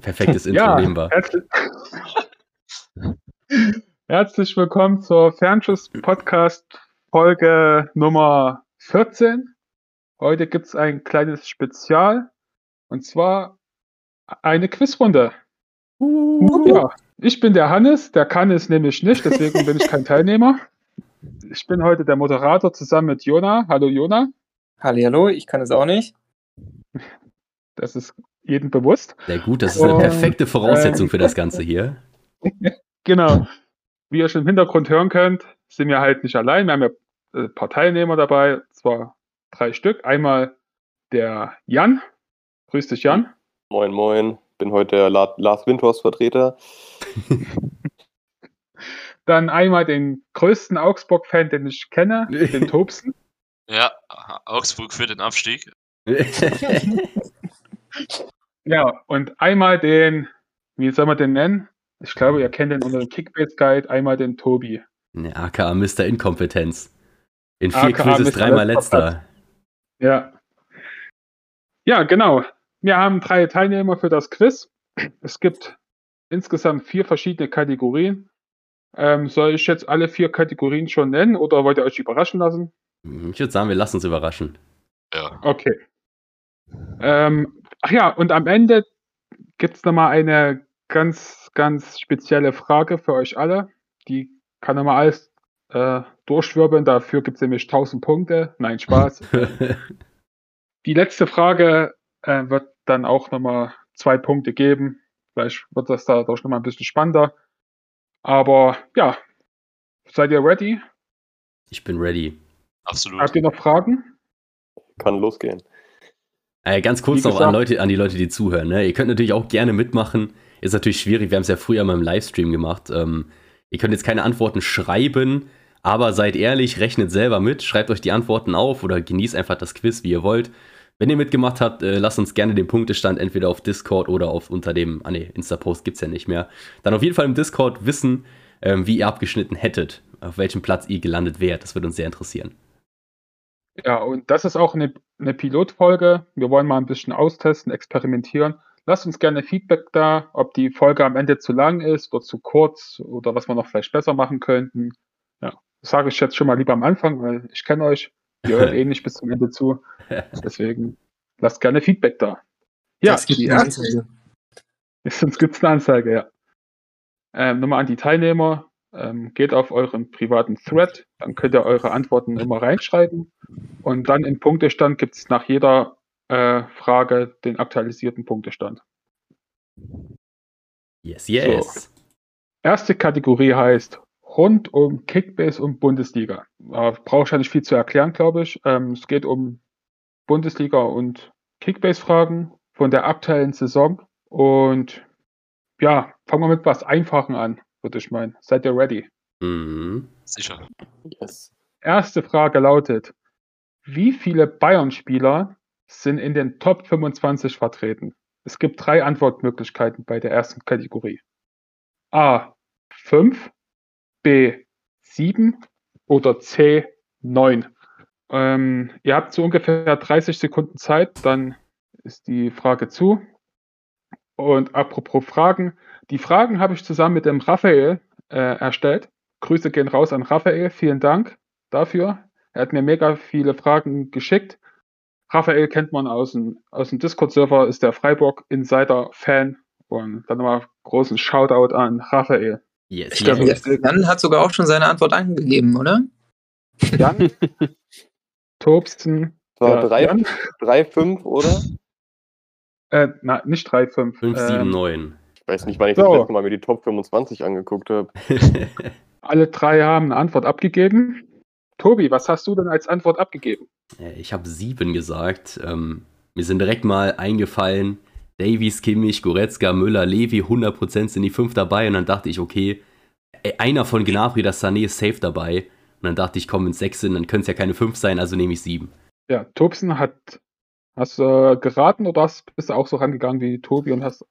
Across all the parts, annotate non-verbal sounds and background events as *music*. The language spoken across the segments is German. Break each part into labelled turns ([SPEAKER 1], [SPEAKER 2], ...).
[SPEAKER 1] Perfektes *laughs* Intro,
[SPEAKER 2] Ja,
[SPEAKER 1] nehmen wir.
[SPEAKER 2] herzlich, *laughs* herzlich willkommen zur Fernschuss-Podcast Folge Nummer 14. Heute gibt es ein kleines Spezial und zwar eine Quizrunde. Ja, ich bin der Hannes, der kann es nämlich nicht, deswegen bin ich kein *laughs* Teilnehmer. Ich bin heute der Moderator zusammen mit Jona. Hallo Jona,
[SPEAKER 3] Hallihallo, ich kann es auch nicht.
[SPEAKER 2] das ist jedem bewusst.
[SPEAKER 1] Sehr gut, das ist eine
[SPEAKER 2] Und,
[SPEAKER 1] perfekte Voraussetzung für das Ganze hier. *laughs*
[SPEAKER 2] Genau. Wie ihr schon im Hintergrund hören könnt, sind wir halt nicht allein. Wir haben ja äh, ein paar Teilnehmer dabei, zwar drei Stück. Einmal der Jan. Grüß dich, Jan.
[SPEAKER 4] Moin, moin. Bin heute der La Lars Windhorst-Vertreter. *laughs*
[SPEAKER 2] Dann einmal den größten Augsburg-Fan, den ich kenne, den *laughs* Tobsen.
[SPEAKER 5] Ja, Augsburg für den Abstieg.
[SPEAKER 2] Ja, und einmal den, wie soll man den nennen? Ich glaube, ihr kennt den unter dem Kickbase Guide. Einmal den Tobi.
[SPEAKER 1] Ne, AKA Mr. Inkompetenz. In vier
[SPEAKER 2] AKA
[SPEAKER 1] Quizzes
[SPEAKER 2] Mr.
[SPEAKER 1] dreimal
[SPEAKER 2] letzter
[SPEAKER 1] letzter.
[SPEAKER 2] Ja. Ja, genau. Wir haben drei Teilnehmer für das Quiz. Es gibt insgesamt vier verschiedene Kategorien. Ähm, soll ich jetzt alle vier Kategorien schon nennen oder wollt ihr euch überraschen lassen?
[SPEAKER 1] Ich würde sagen, wir lassen uns überraschen.
[SPEAKER 5] Ja.
[SPEAKER 2] Okay. Ähm, ach ja, und am Ende gibt es nochmal eine ganz, ganz spezielle Frage für euch alle. Die kann nochmal alles äh, durchwirbeln. Dafür gibt es nämlich 1000 Punkte. Nein, Spaß. *laughs* Die letzte Frage äh, wird dann auch nochmal zwei Punkte geben. Vielleicht wird das dadurch nochmal ein bisschen spannender. Aber ja, seid ihr ready?
[SPEAKER 1] ich bin ready.
[SPEAKER 5] Absolut.
[SPEAKER 2] Habt ihr noch Fragen?
[SPEAKER 4] Kann losgehen.
[SPEAKER 1] Äh, ganz kurz noch an, Leute, an die Leute, die zuhören. Ne? Ihr könnt natürlich auch gerne mitmachen. Ist natürlich schwierig, wir haben es ja früher mal im Livestream gemacht. Ähm, ihr könnt jetzt keine Antworten schreiben, aber seid ehrlich, rechnet selber mit, schreibt euch die Antworten auf oder genießt einfach das Quiz, wie ihr wollt. Wenn ihr mitgemacht habt, äh, lasst uns gerne den Punktestand entweder auf Discord oder auf unter dem, ah ne, Insta-Post gibt's ja nicht mehr. Dann auf jeden Fall im Discord wissen, ähm, wie ihr abgeschnitten hättet, auf welchem Platz ihr gelandet wärt. Das würde uns sehr interessieren.
[SPEAKER 2] Ja, und das ist auch eine, eine Pilotfolge. Wir wollen mal ein bisschen austesten, experimentieren. Lasst uns gerne Feedback da, ob die Folge am Ende zu lang ist oder zu kurz oder was wir noch vielleicht besser machen könnten. Ja, das sage ich jetzt schon mal lieber am Anfang, weil ich kenne euch. Ihr hört *laughs* eh nicht bis zum Ende zu. Deswegen lasst gerne Feedback da. Ja,
[SPEAKER 3] Das gibt
[SPEAKER 2] die
[SPEAKER 3] eine Anzeige. *laughs*
[SPEAKER 2] sonst gibt es eine Anzeige, ja. Ähm, nochmal an die Teilnehmer. Ähm, geht auf euren privaten Thread, dann könnt ihr eure Antworten immer reinschreiben. Und dann im Punktestand gibt es nach jeder äh, Frage den aktualisierten Punktestand.
[SPEAKER 1] Yes, yes.
[SPEAKER 2] Erste Kategorie heißt rund um Kickbase und Bundesliga. Äh, Brauche ich ja nicht viel zu erklären, glaube ich. Ähm, es geht um Bundesliga und Kickbase-Fragen von der aktuellen Saison. Und ja, fangen wir mit was Einfachen an, würde ich meinen. Seid ihr ready?
[SPEAKER 1] Mhm.
[SPEAKER 5] Sicher.
[SPEAKER 4] Yes.
[SPEAKER 2] Erste Frage lautet: Wie viele Bayern-Spieler sind in den Top 25 vertreten? Es gibt drei Antwortmöglichkeiten bei der ersten Kategorie. A 5, B 7 oder C 9. Ähm, ihr habt so ungefähr 30 Sekunden Zeit, dann ist die Frage zu. Und apropos Fragen, die Fragen habe ich zusammen mit dem Raphael äh, erstellt. Grüße gehen raus an Raphael, vielen Dank dafür. Er hat mir mega viele Fragen geschickt. Raphael kennt man aus dem, aus dem Discord-Server, ist der Freiburg-Insider-Fan. Und dann nochmal großen Shoutout an Raphael.
[SPEAKER 1] Yes,
[SPEAKER 3] Ich glaube,
[SPEAKER 1] yes.
[SPEAKER 3] Jan hat sogar auch schon seine Antwort angegeben, oder?
[SPEAKER 2] Jan, *laughs* Tobsten,
[SPEAKER 4] Das war
[SPEAKER 2] ja,
[SPEAKER 4] drei,
[SPEAKER 2] Jan,
[SPEAKER 4] drei, fünf, oder?
[SPEAKER 2] äh, na, nicht 3, 5.
[SPEAKER 1] 5, 7,
[SPEAKER 2] ähm,
[SPEAKER 1] 9.
[SPEAKER 4] Ich weiß nicht, wann ich
[SPEAKER 2] So.
[SPEAKER 4] das letzte Mal mir die Top 25 angeguckt habe. *laughs*
[SPEAKER 2] alle drei haben eine Antwort abgegeben. Tobi, was hast du denn als Antwort abgegeben?
[SPEAKER 1] Äh, Ich habe sieben gesagt. Ähm, mir sind direkt mal eingefallen, Davies, Kimmich, Goretzka, Müller, Levi, 100% sind die fünf dabei. Und dann dachte ich, okay, äh, einer von Gnabry, das Sané ist safe dabei. Und dann dachte ich, komm, wenn es sechs sind, dann können es ja keine fünf sein, also nehme ich sieben.
[SPEAKER 2] Ja, Tobsen hat, hast du äh, geraten oder hast, bist du auch so rangegangen wie Tobi und hast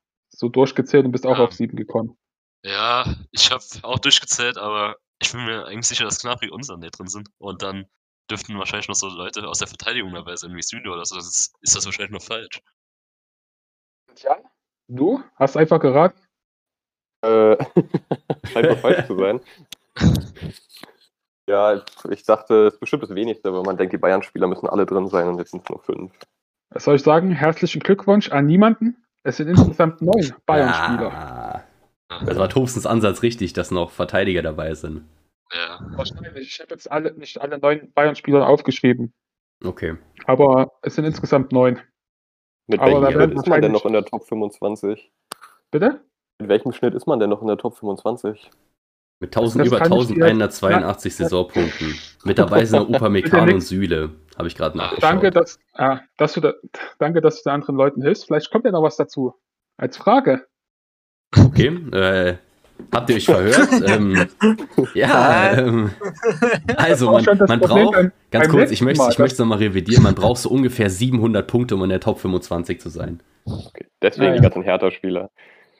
[SPEAKER 2] so durchgezählt und bist auch
[SPEAKER 5] Ja.
[SPEAKER 2] auf sieben gekommen?
[SPEAKER 5] Ja, ich habe auch durchgezählt, aber ich bin mir eigentlich sicher, dass Knapri und Sané drin sind. Und dann dürften wahrscheinlich noch so Leute aus der Verteidigung dabei sein, wie Süle oder so. Das ist, ist das wahrscheinlich noch falsch.
[SPEAKER 2] Jan, du hast einfach geraten.
[SPEAKER 4] Äh, *laughs* scheint doch falsch zu sein. *laughs* Ja, ich dachte, es ist bestimmt das wenigste, aber man denkt, die Bayern-Spieler müssen alle drin sein und jetzt sind es nur fünf.
[SPEAKER 2] Was soll ich sagen? Herzlichen Glückwunsch an niemanden. Es sind insgesamt neun Bayern-Spieler.
[SPEAKER 1] Ah, das war Tobsens Ansatz richtig, dass noch Verteidiger dabei sind.
[SPEAKER 5] Ja.
[SPEAKER 2] Wahrscheinlich. Ich habe jetzt alle, nicht alle neun Bayern-Spieler aufgeschrieben.
[SPEAKER 1] Okay.
[SPEAKER 2] Aber es sind insgesamt neun.
[SPEAKER 4] Mit
[SPEAKER 2] Aber
[SPEAKER 4] welchem Schnitt ist man denn noch in der Top 25?
[SPEAKER 2] Bitte?
[SPEAKER 4] Mit welchem Schnitt ist man denn noch in der Top 25?
[SPEAKER 1] Mit 1000,
[SPEAKER 2] Das
[SPEAKER 1] über
[SPEAKER 2] kann ich dir-
[SPEAKER 1] 1182 Saisonpunkten. Mit dabei sind
[SPEAKER 2] Bitte
[SPEAKER 1] und Süle. Habe ich gerade nachgeschaut.
[SPEAKER 2] Danke, dass, ah, dass du da, danke, dass du den anderen Leuten hilfst. Vielleicht kommt ja noch was dazu. Als Frage.
[SPEAKER 1] Okay. Äh, habt ihr euch verhört? *laughs* ähm, ja, ähm, also man, man braucht,
[SPEAKER 2] beim-
[SPEAKER 1] ganz
[SPEAKER 2] beim
[SPEAKER 1] kurz, ich möchte
[SPEAKER 2] Mal,
[SPEAKER 1] ich möchte es nochmal revidieren, man braucht so ungefähr 700 Punkte, um in der Top 25 zu sein.
[SPEAKER 4] Okay. Deswegen
[SPEAKER 2] Ah,
[SPEAKER 4] die
[SPEAKER 2] ja.
[SPEAKER 4] ganzen Hertha-Spieler.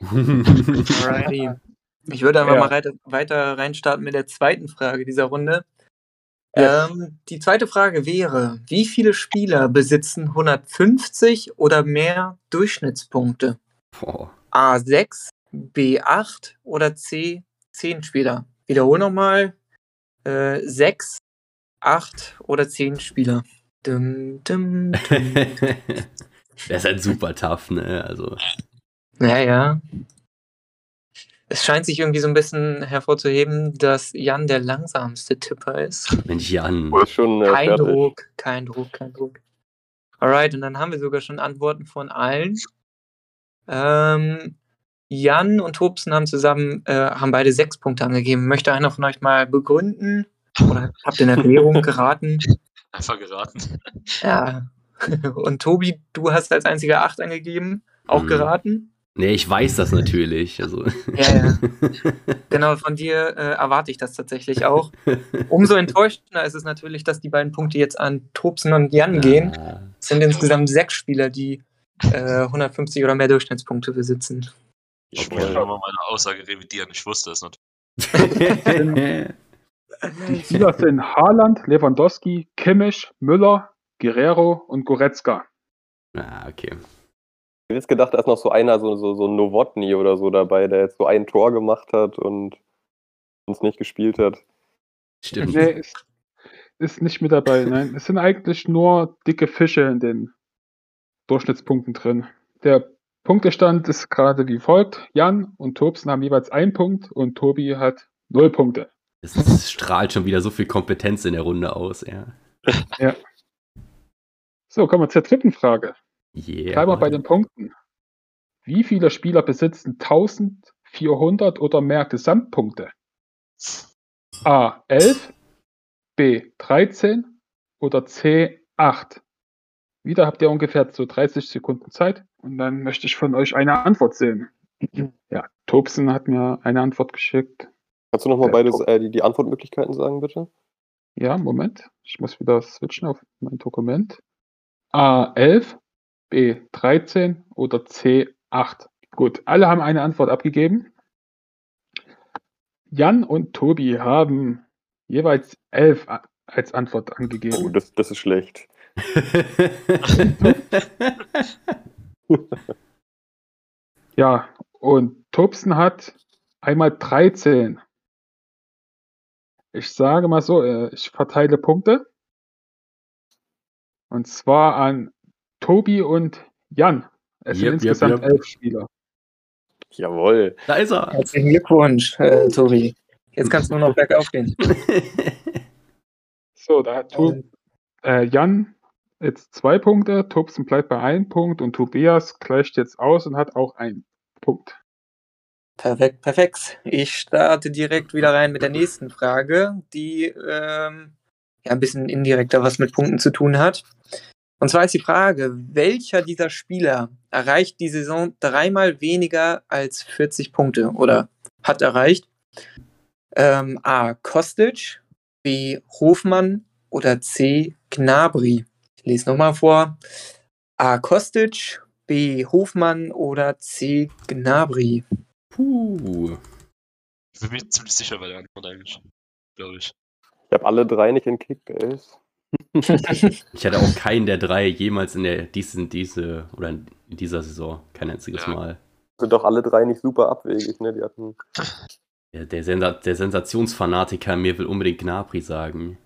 [SPEAKER 4] *laughs*
[SPEAKER 3] Alrighty. Ich würde einfach
[SPEAKER 2] Ja.
[SPEAKER 3] mal reit- weiter reinstarten mit der zweiten Frage dieser Runde.
[SPEAKER 2] Ja.
[SPEAKER 3] Ähm, die zweite Frage wäre, wie viele Spieler besitzen 150 oder mehr Durchschnittspunkte?
[SPEAKER 1] Boah.
[SPEAKER 3] A6, B8 oder C 10 Spieler? Wiederhol nochmal. Äh, 6, 8 oder 10 Spieler. Dum, dum, dum. *laughs*
[SPEAKER 1] Der ist halt super tough, ne? Also,
[SPEAKER 3] Ja, ja. Es scheint sich irgendwie so ein bisschen hervorzuheben, dass Jan der langsamste Tipper ist.
[SPEAKER 1] Mensch, Jan.
[SPEAKER 4] Schon äh,
[SPEAKER 3] Kein
[SPEAKER 4] fertig.
[SPEAKER 3] Druck, kein Druck, kein Druck. Alright, und dann haben wir sogar schon Antworten von allen. Ähm, Jan und Tobsen haben zusammen, äh, haben beide sechs Punkte angegeben. Möchte einer von euch mal begründen? Oder habt ihr eine Erklärung geraten? *laughs*
[SPEAKER 5] Einfach geraten.
[SPEAKER 3] Ja. *laughs* Und Tobi, du hast als einziger acht angegeben, auch
[SPEAKER 1] Mhm.
[SPEAKER 3] geraten.
[SPEAKER 1] Nee, ich weiß das *laughs* natürlich. Also.
[SPEAKER 3] Ja, ja. Genau, von dir äh, erwarte ich das tatsächlich auch. Umso *laughs* enttäuschender ist es natürlich, dass die beiden Punkte jetzt an Tobsen und Jan gehen.
[SPEAKER 1] Ah.
[SPEAKER 3] Es sind insgesamt sechs Spieler, die äh, 150 oder mehr Durchschnittspunkte besitzen.
[SPEAKER 5] Ich
[SPEAKER 1] Okay.
[SPEAKER 5] muss nochmal meine Aussage revidieren. Ich wusste es natürlich. *laughs*
[SPEAKER 2] Die Spieler sind Haaland, Lewandowski, Kimmich, Müller, Guerrero und Goretzka.
[SPEAKER 1] ah, okay.
[SPEAKER 4] Hätte jetzt gedacht, da ist noch so einer, so, so, so ein Novotny oder so dabei, der jetzt so ein Tor gemacht hat und uns nicht gespielt hat.
[SPEAKER 1] Stimmt.
[SPEAKER 2] Nee, ist, ist nicht mit dabei. Nein, es sind eigentlich nur dicke Fische in den Durchschnittspunkten drin. Der Punktestand ist gerade wie folgt. Jan und Tobsen haben jeweils einen Punkt und Tobi hat null Punkte.
[SPEAKER 1] Es, es strahlt schon wieder so viel Kompetenz in der Runde aus, ja.
[SPEAKER 2] So, kommen wir zur dritten Frage.
[SPEAKER 1] Yeah.
[SPEAKER 2] Bleiben wir bei den Punkten. Wie viele Spieler besitzen 1400 oder mehr Gesamtpunkte? A 11, B 13 oder C 8? Wieder habt ihr ungefähr so 30 Sekunden Zeit und dann möchte ich von euch eine Antwort sehen. Ja, Tobsen hat mir eine Antwort geschickt.
[SPEAKER 4] Kannst du nochmal
[SPEAKER 2] Ja,
[SPEAKER 4] beide
[SPEAKER 2] Tor.
[SPEAKER 4] äh, die, die Antwortmöglichkeiten sagen, bitte?
[SPEAKER 2] Ja, Moment. Ich muss wieder switchen auf mein Dokument. A11, B13 oder C8. Gut, alle haben eine Antwort abgegeben. Jan und Tobi haben jeweils 11 a- als Antwort
[SPEAKER 4] Oh,
[SPEAKER 2] angegeben.
[SPEAKER 4] das, das ist schlecht. *laughs*
[SPEAKER 2] Ja, und Tobsen hat einmal 13. Ich sage mal so, äh, ich verteile Punkte. Und zwar an Tobi und Jan. Es
[SPEAKER 1] Yep,
[SPEAKER 2] sind
[SPEAKER 1] yep,
[SPEAKER 2] insgesamt
[SPEAKER 1] yep.
[SPEAKER 2] elf Spieler.
[SPEAKER 4] Jawohl.
[SPEAKER 1] da ist er.
[SPEAKER 3] Herzlichen Glückwunsch, äh, Tobi. Jetzt kannst du nur noch bergauf gehen. *laughs*
[SPEAKER 2] So, da hat to äh, Jan jetzt zwei Punkte, Tobsen bleibt bei einem Punkt und Tobias gleicht jetzt aus und hat auch einen Punkt.
[SPEAKER 3] Perfekt, perfekt. Ich starte direkt wieder rein mit der nächsten Frage, die ähm, ja ein bisschen indirekter was mit Punkten zu tun hat. Und zwar ist die Frage, welcher dieser Spieler erreicht die Saison dreimal weniger als 40 Punkte oder hat erreicht? Ähm, A. Kostic, B. Hofmann oder C. Gnabry. Ich lese nochmal vor. A. Kostic, B. Hofmann oder C. Gnabry.
[SPEAKER 1] Puh.
[SPEAKER 5] Ich bin mir ziemlich sicher bei der Antwort eigentlich. Glaube ich.
[SPEAKER 4] Ich habe alle drei nicht in Kickbase.
[SPEAKER 1] Ich hatte auch keinen der drei jemals in der diesen, diese oder in dieser Saison. Kein einziges
[SPEAKER 5] Ja.
[SPEAKER 1] Mal.
[SPEAKER 4] Sind doch alle drei nicht super abwegig, ne? Die hatten.
[SPEAKER 1] Der, der, Sensa der Sensationsfanatiker mir will unbedingt Gnabry sagen.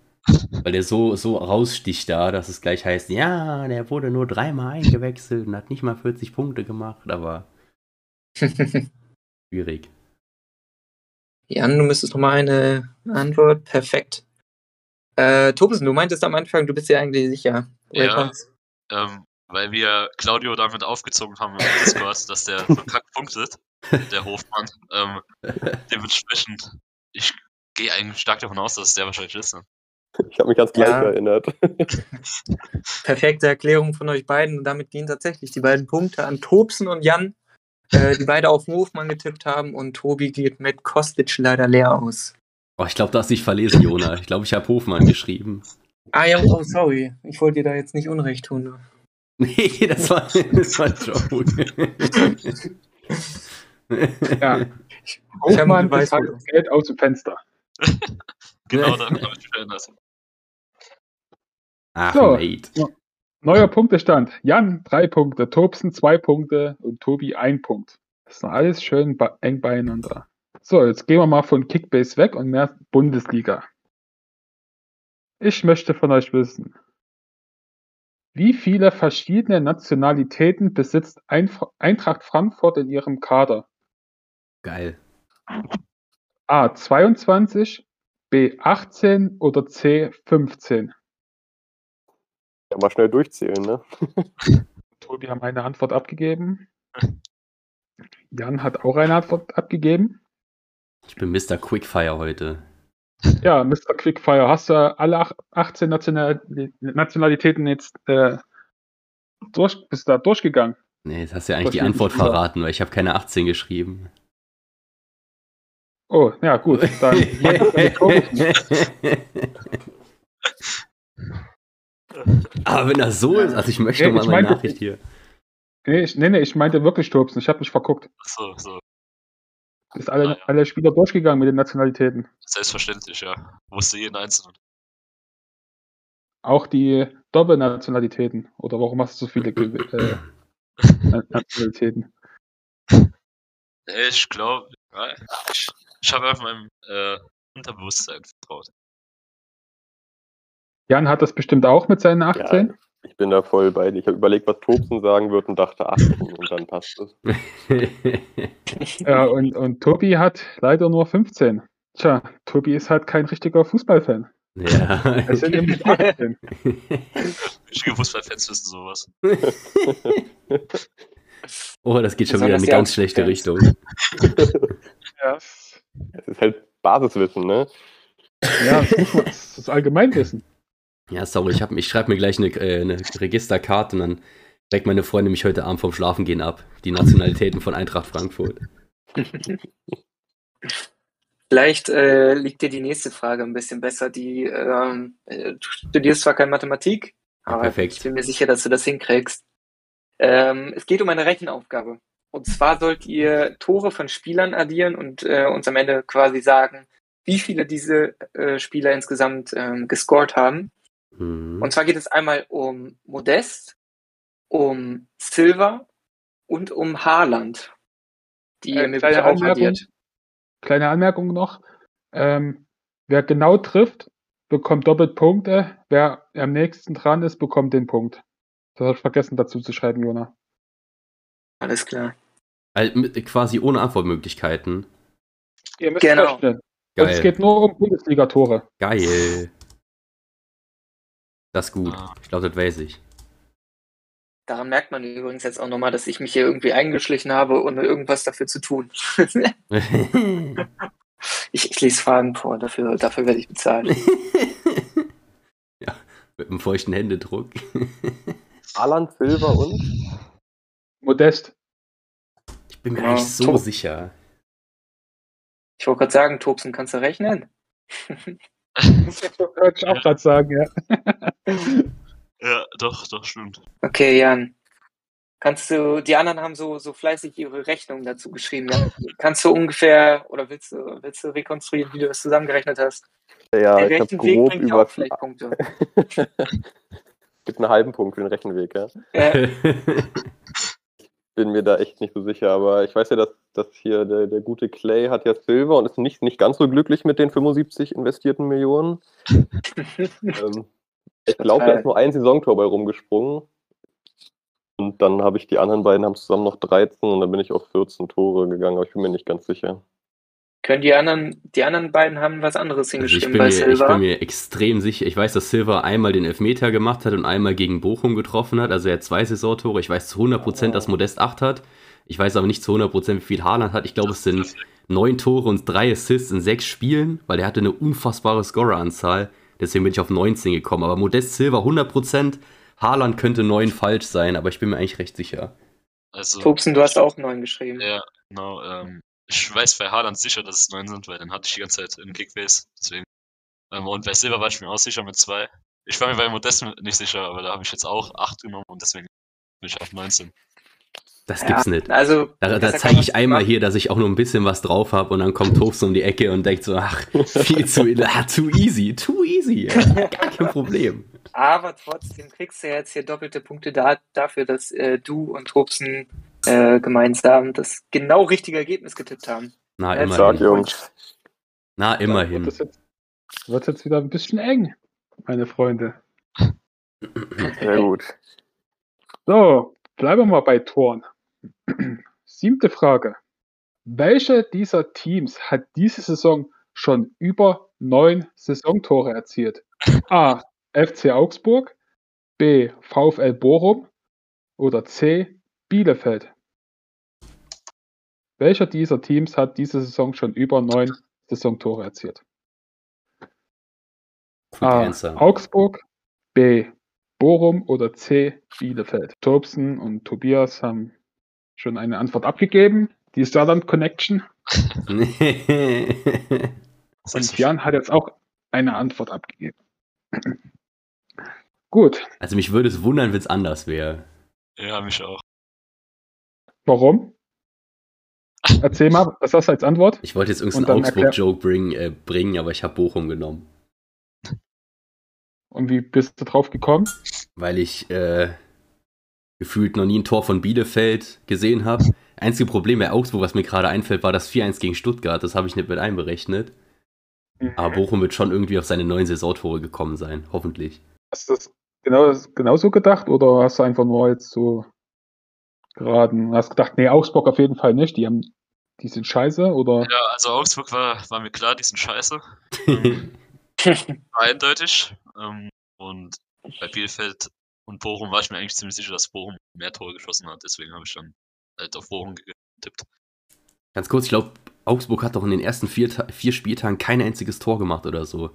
[SPEAKER 1] Weil der so, so raussticht da, dass es gleich heißt, ja, der wurde nur dreimal eingewechselt und hat nicht mal 40 Punkte gemacht, aber *laughs* schwierig.
[SPEAKER 3] Jan, du müsstest noch mal eine Antwort. Perfekt. Äh, Tobsen, du meintest am Anfang, du bist dir eigentlich sicher.
[SPEAKER 5] Ja. Ähm, weil wir Claudio damit aufgezogen haben im Discord, dass der *laughs* verkackt punktet, der Hofmann. Ähm, dementsprechend, ich gehe eigentlich stark davon aus, dass es der wahrscheinlich ist. Ne?
[SPEAKER 4] Ich habe mich ans Gleiche
[SPEAKER 3] Ja.
[SPEAKER 4] erinnert. *laughs* *laughs*
[SPEAKER 3] Perfekte Erklärung von euch beiden. Und damit gehen tatsächlich die beiden Punkte an Tobsen und Jan, äh, die beide auf Hofmann getippt haben. Und Tobi geht mit Kostic leider leer aus.
[SPEAKER 1] Oh, ich glaube, du hast dich verlesen, Jona. Ich glaube, ich habe Hofmann geschrieben.
[SPEAKER 3] Ah ja, oh, sorry. Ich wollte dir da jetzt nicht Unrecht tun. du. *laughs*
[SPEAKER 1] Nee, das war, das war ein Joke.
[SPEAKER 2] Ja.
[SPEAKER 3] Ich habe
[SPEAKER 2] Hofmann halt
[SPEAKER 3] für
[SPEAKER 2] das Geld aus dem Fenster. *laughs*
[SPEAKER 5] Genau, dann habe ich mich erinnert.
[SPEAKER 1] Ach,
[SPEAKER 2] So.
[SPEAKER 1] Mate.
[SPEAKER 2] Neuer Punktestand. Jan drei Punkte, Tobsen zwei Punkte und Tobi ein Punkt. Das ist noch alles schön be- eng beieinander. So, jetzt gehen wir mal von Kickbase weg und mehr Bundesliga. Ich möchte von euch wissen, wie viele verschiedene Nationalitäten besitzt Eintracht Frankfurt in ihrem Kader?
[SPEAKER 1] Geil.
[SPEAKER 2] A 22, B 18 oder C 15?
[SPEAKER 4] Ja, mal schnell durchzählen, ne? *laughs*
[SPEAKER 2] Tobi haben eine Antwort abgegeben. Jan hat auch eine Antwort abgegeben.
[SPEAKER 1] Ich bin Mr. Quickfire heute.
[SPEAKER 2] Ja, Mr. Quickfire, hast du alle ach- 18 National Nationalitäten jetzt äh, durch, bist da durchgegangen?
[SPEAKER 1] Nee, jetzt hast du ja eigentlich die Antwort verraten, weil ich habe keine 18 geschrieben.
[SPEAKER 2] Oh, ja, gut. Dann. *laughs*
[SPEAKER 1] Aber wenn das so ist, also ich möchte
[SPEAKER 2] Nee,
[SPEAKER 1] mal
[SPEAKER 2] ich
[SPEAKER 1] meine
[SPEAKER 2] meinte-
[SPEAKER 1] Nachricht hier.
[SPEAKER 2] nee, ich, nee, nee, ich meinte wirklich Tobsen. Ich habe mich verguckt.
[SPEAKER 5] So, so.
[SPEAKER 2] Ist alle,
[SPEAKER 5] Ah, ja.
[SPEAKER 2] alle Spieler durchgegangen mit den Nationalitäten.
[SPEAKER 5] Selbstverständlich, ja. Wusste jeden Einzelnen.
[SPEAKER 2] Auch die Doppelnationalitäten. Oder warum hast du so viele äh, *clears throat* Na- Nationalitäten?
[SPEAKER 5] Nee, Ich glaube, ja, ich, ich habe einfach meinem äh, Unterbewusstsein vertraut.
[SPEAKER 2] Jan hat das bestimmt auch mit seinen 18.
[SPEAKER 4] Ich bin da voll bei dir. Ich habe überlegt, was Tobsen sagen wird und dachte 18 und dann passt es. *laughs*
[SPEAKER 2] Ja, und, und Tobi hat leider nur 15. Tja, Tobi ist halt kein richtiger Fußballfan.
[SPEAKER 1] ja.
[SPEAKER 2] Es sind nämlich 18.
[SPEAKER 5] Richtige Fußballfans wissen sowas. *laughs*
[SPEAKER 1] oh, das geht schon wieder in eine ganz schlechte
[SPEAKER 3] Fans.
[SPEAKER 1] Richtung. *laughs*
[SPEAKER 2] Ja,
[SPEAKER 4] Es ist halt Basiswissen, ne?
[SPEAKER 2] ja das, muss man, das ist Allgemeinwissen.
[SPEAKER 1] Ja, sorry, ich, hab- ich schreibe mir gleich eine, äh, eine Registerkarte und dann weckt meine Freundin mich heute Abend vom Schlafengehen ab. Die Nationalitäten von Eintracht Frankfurt.
[SPEAKER 3] Vielleicht äh, liegt dir die nächste Frage ein bisschen besser. Die, ähm, äh, du studierst zwar keine Mathematik, aber
[SPEAKER 1] perfekt.
[SPEAKER 3] ich bin mir sicher, dass du das hinkriegst. Ähm, es geht um eine Rechenaufgabe. Und zwar sollt ihr Tore von Spielern addieren und äh, uns am Ende quasi sagen, wie viele diese äh, Spieler insgesamt ähm, gescored haben.
[SPEAKER 1] Mhm.
[SPEAKER 3] Und zwar geht es einmal um Modest, um Silva und um Haaland, die
[SPEAKER 2] Äh,
[SPEAKER 3] ihr mir
[SPEAKER 2] kleine
[SPEAKER 3] auch
[SPEAKER 2] Anmerkung.
[SPEAKER 3] addiert.
[SPEAKER 2] Kleine Anmerkung noch. Ähm, wer genau trifft, bekommt doppelt Punkte. Wer am nächsten dran ist, bekommt den Punkt. Das habe ich vergessen dazu zu schreiben, Jona.
[SPEAKER 3] Alles klar.
[SPEAKER 1] Also quasi ohne Antwortmöglichkeiten.
[SPEAKER 2] Ihr müsst
[SPEAKER 3] Genau.
[SPEAKER 2] Und es geht nur um Bundesliga-Tore.
[SPEAKER 1] Geil. Das ist gut.
[SPEAKER 5] Ah.
[SPEAKER 1] Ich glaube, das weiß ich.
[SPEAKER 3] Daran merkt man übrigens jetzt auch nochmal, dass ich mich hier irgendwie eingeschlichen habe, ohne irgendwas dafür zu tun. *laughs* ich, ich lese Fragen vor, dafür, dafür werde ich bezahlt. *laughs*
[SPEAKER 1] ja, mit einem feuchten Händedruck. *laughs*
[SPEAKER 4] Alan Silver und?
[SPEAKER 2] Modest.
[SPEAKER 1] Ich bin mir
[SPEAKER 3] Ja,
[SPEAKER 1] nicht so
[SPEAKER 3] top.
[SPEAKER 1] sicher.
[SPEAKER 3] Ich wollte gerade sagen, Tobsen, kannst du rechnen?
[SPEAKER 2] Wollte ich auch gerade sagen, ja. *laughs*
[SPEAKER 5] Ja, doch, doch, stimmt.
[SPEAKER 3] Okay, Jan. Kannst du, die anderen haben so, so fleißig ihre Rechnung dazu geschrieben. Ja? Kannst du ungefähr, oder willst du, willst du rekonstruieren, wie du das zusammengerechnet hast?
[SPEAKER 4] Ja,
[SPEAKER 3] Der
[SPEAKER 4] ich habe
[SPEAKER 3] Rechenweg
[SPEAKER 4] grob
[SPEAKER 3] bringt ja
[SPEAKER 4] über.
[SPEAKER 3] auch vielleicht Punkte. *laughs*
[SPEAKER 4] Gibt einen halben Punkt für den Rechenweg, ja.
[SPEAKER 3] Äh, *laughs*
[SPEAKER 4] Bin mir da echt nicht so sicher, aber ich weiß ja, dass, dass hier der, der gute Clay hat ja Silver und ist nicht, nicht ganz so glücklich mit den 75 investierten Millionen. *laughs* ähm, ich glaube, da ist nur ein Saisontor bei rumgesprungen. Und dann habe ich die anderen beiden haben zusammen noch 13 und dann bin ich auf 14 Tore gegangen, aber ich bin mir nicht ganz sicher.
[SPEAKER 3] Können die anderen, die anderen beiden haben was anderes
[SPEAKER 1] Also ich,
[SPEAKER 3] hingeschrieben bei
[SPEAKER 1] mir, ich
[SPEAKER 3] Silva.
[SPEAKER 1] bin mir extrem sicher. Ich weiß, dass Silva einmal den Elfmeter gemacht hat und einmal gegen Bochum getroffen hat. Also er hat zwei Saisontore. Ich weiß zu 100%, dass Modest 8 hat. Ich weiß aber nicht zu 100%, wie viel Haaland hat. Ich glaube, es sind neun Tore und drei Assists in sechs Spielen, weil er hatte eine unfassbare Scoreranzahl. Deswegen bin ich auf 19 gekommen. Aber Modest Silva 100%. Haaland könnte 9 falsch sein, aber ich bin mir eigentlich recht sicher.
[SPEAKER 5] Also,
[SPEAKER 3] Tobsen, du hast auch neun geschrieben.
[SPEAKER 5] ja, genau. Ähm, ich weiß bei Haaland sicher, dass es neun sind, weil dann hatte ich die ganze Zeit im Kickbase. Deswegen. Ähm, und bei Silber war ich mir auch sicher mit zwei. Ich war mir bei Modest nicht sicher, aber da habe ich jetzt auch acht genommen und deswegen bin ich auf 19.
[SPEAKER 1] Das
[SPEAKER 3] Ja,
[SPEAKER 1] gibt's nicht.
[SPEAKER 3] Also,
[SPEAKER 1] Da, da zeige ich einmal
[SPEAKER 3] nicht
[SPEAKER 1] hier, dass ich auch nur ein bisschen was drauf habe und dann kommt Toast um die Ecke und denkt so, ach, viel zu, *laughs* ah, too easy, too easy. Ja, gar kein Problem.
[SPEAKER 3] machen. Aber trotzdem kriegst du ja jetzt hier doppelte Punkte da, dafür, dass äh, du und Tobsen äh, gemeinsam das genau richtige Ergebnis getippt haben.
[SPEAKER 1] Na,
[SPEAKER 4] Stark,
[SPEAKER 1] immerhin.
[SPEAKER 4] Jungs.
[SPEAKER 1] Na,
[SPEAKER 2] Wird
[SPEAKER 1] immerhin.
[SPEAKER 2] das jetzt, wird jetzt wieder ein bisschen eng, meine Freunde. *laughs*
[SPEAKER 4] Sehr gut.
[SPEAKER 2] So, bleiben wir mal bei Toren. *clears throat* Siebte Frage. Welche dieser Teams hat diese Saison schon über neun Saisontore erzielt? *laughs* A. FC Augsburg, B. VfL Bochum oder C. Bielefeld? Welcher dieser Teams hat diese Saison schon über neun Saisontore erzielt? A. Augsburg, B. Bochum oder C. Bielefeld. Tobsen und Tobias haben schon eine Antwort abgegeben. Die Saarland Connection. *laughs* Und Jan hat jetzt auch eine Antwort abgegeben. *clears throat* Gut.
[SPEAKER 1] also mich würde es wundern, wenn es anders wäre.
[SPEAKER 5] Ja, mich auch.
[SPEAKER 2] Warum? Erzähl mal, was hast du als Antwort?
[SPEAKER 1] Ich wollte jetzt irgendeinen Augsburg-Joke bringen, äh, bringen, aber ich habe Bochum genommen.
[SPEAKER 2] Und wie bist du drauf gekommen?
[SPEAKER 1] Weil ich äh, gefühlt noch nie ein Tor von Bielefeld gesehen habe. Einzige Problem bei Augsburg, was mir gerade einfällt, war das 4-1 gegen Stuttgart. Das habe ich nicht mit einberechnet. Aber Bochum wird schon irgendwie auf seine neuen Saisontore gekommen sein. Hoffentlich.
[SPEAKER 2] Hast du das genau, genauso gedacht oder hast du einfach nur jetzt so geraten? Hast gedacht, nee, Augsburg auf jeden Fall nicht. Die haben, die sind scheiße oder?
[SPEAKER 5] Ja, also Augsburg war, war mir klar, die sind scheiße. *laughs* Ähm, eindeutig. Ähm, und bei Bielefeld und Bochum war ich mir eigentlich ziemlich sicher, dass Bochum mehr Tore geschossen hat. Deswegen habe ich dann halt auf Bochum getippt.
[SPEAKER 1] Ganz kurz, ich glaube, Augsburg hat doch in den ersten vier, vier Spieltagen kein einziges Tor gemacht oder so.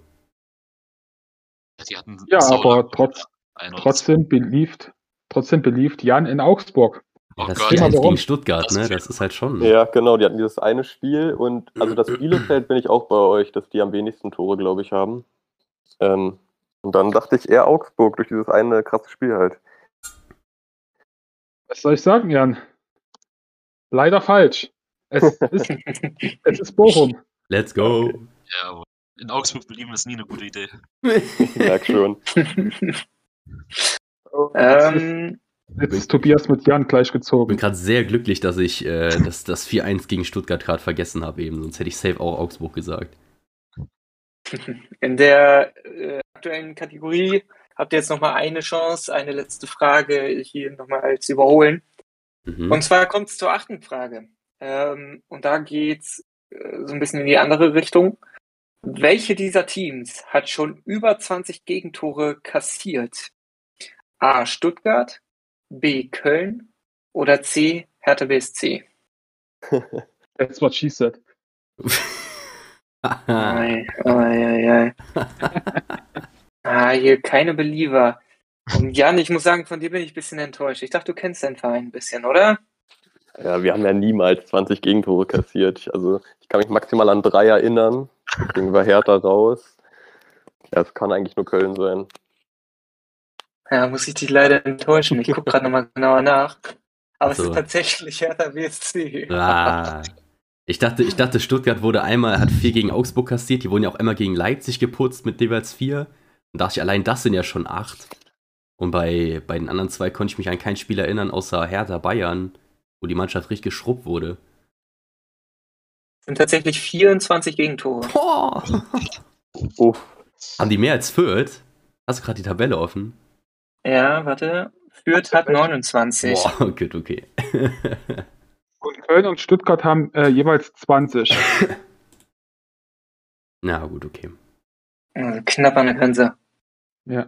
[SPEAKER 5] Die hatten
[SPEAKER 2] Ja,
[SPEAKER 5] so
[SPEAKER 2] aber trotz, trotzdem beliebt, trotzdem beliebt Jan in Augsburg.
[SPEAKER 5] Oh
[SPEAKER 1] das
[SPEAKER 5] Gott,
[SPEAKER 1] 4-1
[SPEAKER 2] warum?
[SPEAKER 1] gegen Stuttgart,
[SPEAKER 5] Das
[SPEAKER 1] ne?
[SPEAKER 5] ist
[SPEAKER 1] Das ist halt schon.
[SPEAKER 4] Ja, genau, die hatten dieses eine Spiel und also das *clears throat* Bielefeld bin ich auch bei euch, dass die am wenigsten Tore, glaube ich, haben. Ähm, und dann dachte ich eher Augsburg durch dieses eine krasse Spiel halt.
[SPEAKER 2] Was soll ich sagen, Jan? Leider falsch. Es *laughs* ist, es ist Bochum.
[SPEAKER 1] Let's go.
[SPEAKER 5] Ja, aber in Augsburg belieben ist nie eine gute Idee.
[SPEAKER 4] Ich merke schon. *laughs*
[SPEAKER 3] ähm,
[SPEAKER 2] Jetzt ist Tobias mit Jan
[SPEAKER 1] Ich bin
[SPEAKER 2] gleichgezogen.
[SPEAKER 1] gerade sehr glücklich, dass ich äh, das, das 4-1 gegen Stuttgart gerade vergessen habe eben. Sonst hätte ich safe auch Augsburg gesagt.
[SPEAKER 3] in der äh, aktuellen Kategorie habt ihr jetzt nochmal eine Chance, eine letzte Frage hier nochmal zu überholen.
[SPEAKER 1] Mhm.
[SPEAKER 3] Und zwar kommt es zur achten Frage. Ähm, und da geht's äh, so ein bisschen in die andere Richtung. Welche dieser Teams hat schon über 20 Gegentore kassiert? A. Stuttgart, B. Köln oder C. Hertha BSC? *laughs*
[SPEAKER 2] That's what she said. *laughs*
[SPEAKER 3] Ei, ei, ei, *laughs* ah, hier keine Believer. Und Jan, ich muss sagen, von dir bin ich ein bisschen enttäuscht. Ich dachte, du kennst deinen Verein ein bisschen, oder?
[SPEAKER 4] Ja, wir haben ja niemals 20 Gegentore kassiert. Also ich kann mich maximal an drei erinnern. Deswegen war Hertha raus. Ja, es kann eigentlich nur Köln sein.
[SPEAKER 3] Ja, muss ich dich leider enttäuschen. Ich gucke gerade nochmal genauer nach. Aber es
[SPEAKER 1] So.
[SPEAKER 3] ist tatsächlich Hertha BSC.
[SPEAKER 1] Ah. Ich dachte, ich dachte, Stuttgart wurde einmal, hat vier gegen Augsburg kassiert, die wurden ja auch einmal gegen Leipzig geputzt mit jeweils vier. Und dachte ich, allein das sind ja schon acht. Und bei, bei den anderen zwei konnte ich mich an kein Spiel erinnern, außer Hertha Bayern, wo die Mannschaft richtig geschrubbt wurde.
[SPEAKER 3] Es sind tatsächlich 24 Gegentore.
[SPEAKER 1] Boah. Haben die mehr als Fürth? Hast du gerade die Tabelle offen?
[SPEAKER 3] Ja, warte. Fürth hat 29.
[SPEAKER 1] Boah, *laughs* gut, okay.
[SPEAKER 2] Und Köln und Stuttgart haben äh, jeweils 20. *laughs*
[SPEAKER 1] Na gut, okay.
[SPEAKER 3] Also knapp an der Grenze.
[SPEAKER 2] Ja.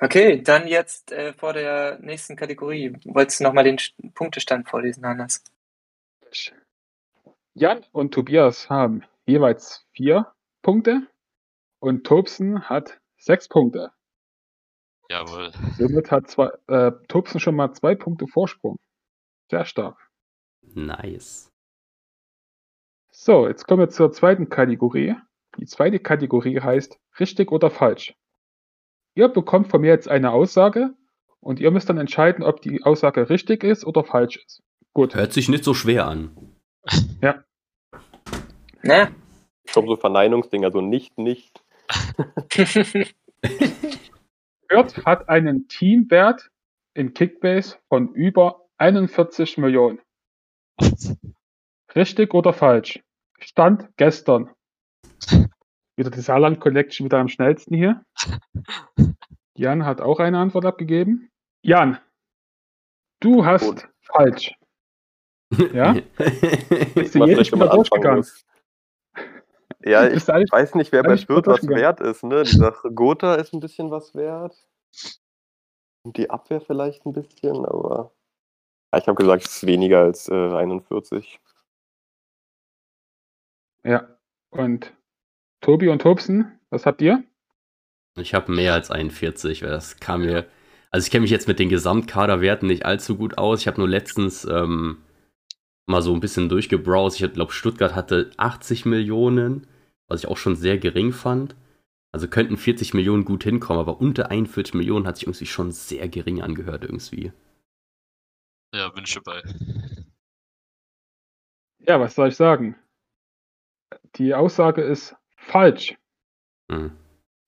[SPEAKER 3] Okay, dann jetzt äh, vor der nächsten Kategorie. Wolltest du nochmal den St- Punktestand vorlesen, Hannes?
[SPEAKER 2] Jan und Tobias haben jeweils vier Punkte und Tobsen hat sechs Punkte.
[SPEAKER 5] Jawohl.
[SPEAKER 2] Somit hat zwei, äh, Tobsen schon mal zwei Punkte Vorsprung. Sehr stark.
[SPEAKER 1] Nice.
[SPEAKER 2] So, jetzt kommen wir zur zweiten Kategorie. Die zweite Kategorie heißt richtig oder falsch. Ihr bekommt von mir jetzt eine Aussage und ihr müsst dann entscheiden, ob die Aussage richtig ist oder falsch ist. Gut.
[SPEAKER 1] Hört sich nicht so schwer an.
[SPEAKER 3] Ne?
[SPEAKER 4] Ich glaube, so Verneinungsdinger, so nicht, nicht. *laughs* *laughs*
[SPEAKER 2] Fürth hat einen Teamwert in Kickbase von über 41 Millionen. Richtig oder falsch? Stand gestern. Wieder die Saarland Collection wieder am schnellsten hier. Jan hat auch eine Antwort abgegeben. Jan, du hast
[SPEAKER 4] Gut.
[SPEAKER 2] falsch. Ja? *laughs* Bist du jedes
[SPEAKER 4] anfangen
[SPEAKER 2] durchgegangen?
[SPEAKER 4] muss. Ja, ich weiß nicht, wer bei Fürth was wert ist. Ne? Dieser Gotha ist ein bisschen was wert. Und die Abwehr vielleicht ein bisschen, aber ja, ich habe gesagt, es ist weniger als äh, 41.
[SPEAKER 2] Ja. Und Tobi und Tobsen, was habt ihr?
[SPEAKER 1] Ich habe mehr als 41, weil das kam mir. Also ich kenne mich jetzt mit den Gesamtkaderwerten nicht allzu gut aus. Ich habe nur letztens ähm, mal so ein bisschen durchgebrowst. Ich glaube, Stuttgart hatte 80 Millionen, was ich auch schon sehr gering fand. Also könnten 40 Millionen gut hinkommen, aber unter 41 Millionen hat sich irgendwie schon sehr gering angehört irgendwie.
[SPEAKER 5] Ja, bin ich dabei.
[SPEAKER 2] Ja, was soll ich sagen? Die Aussage ist falsch.
[SPEAKER 1] Hm.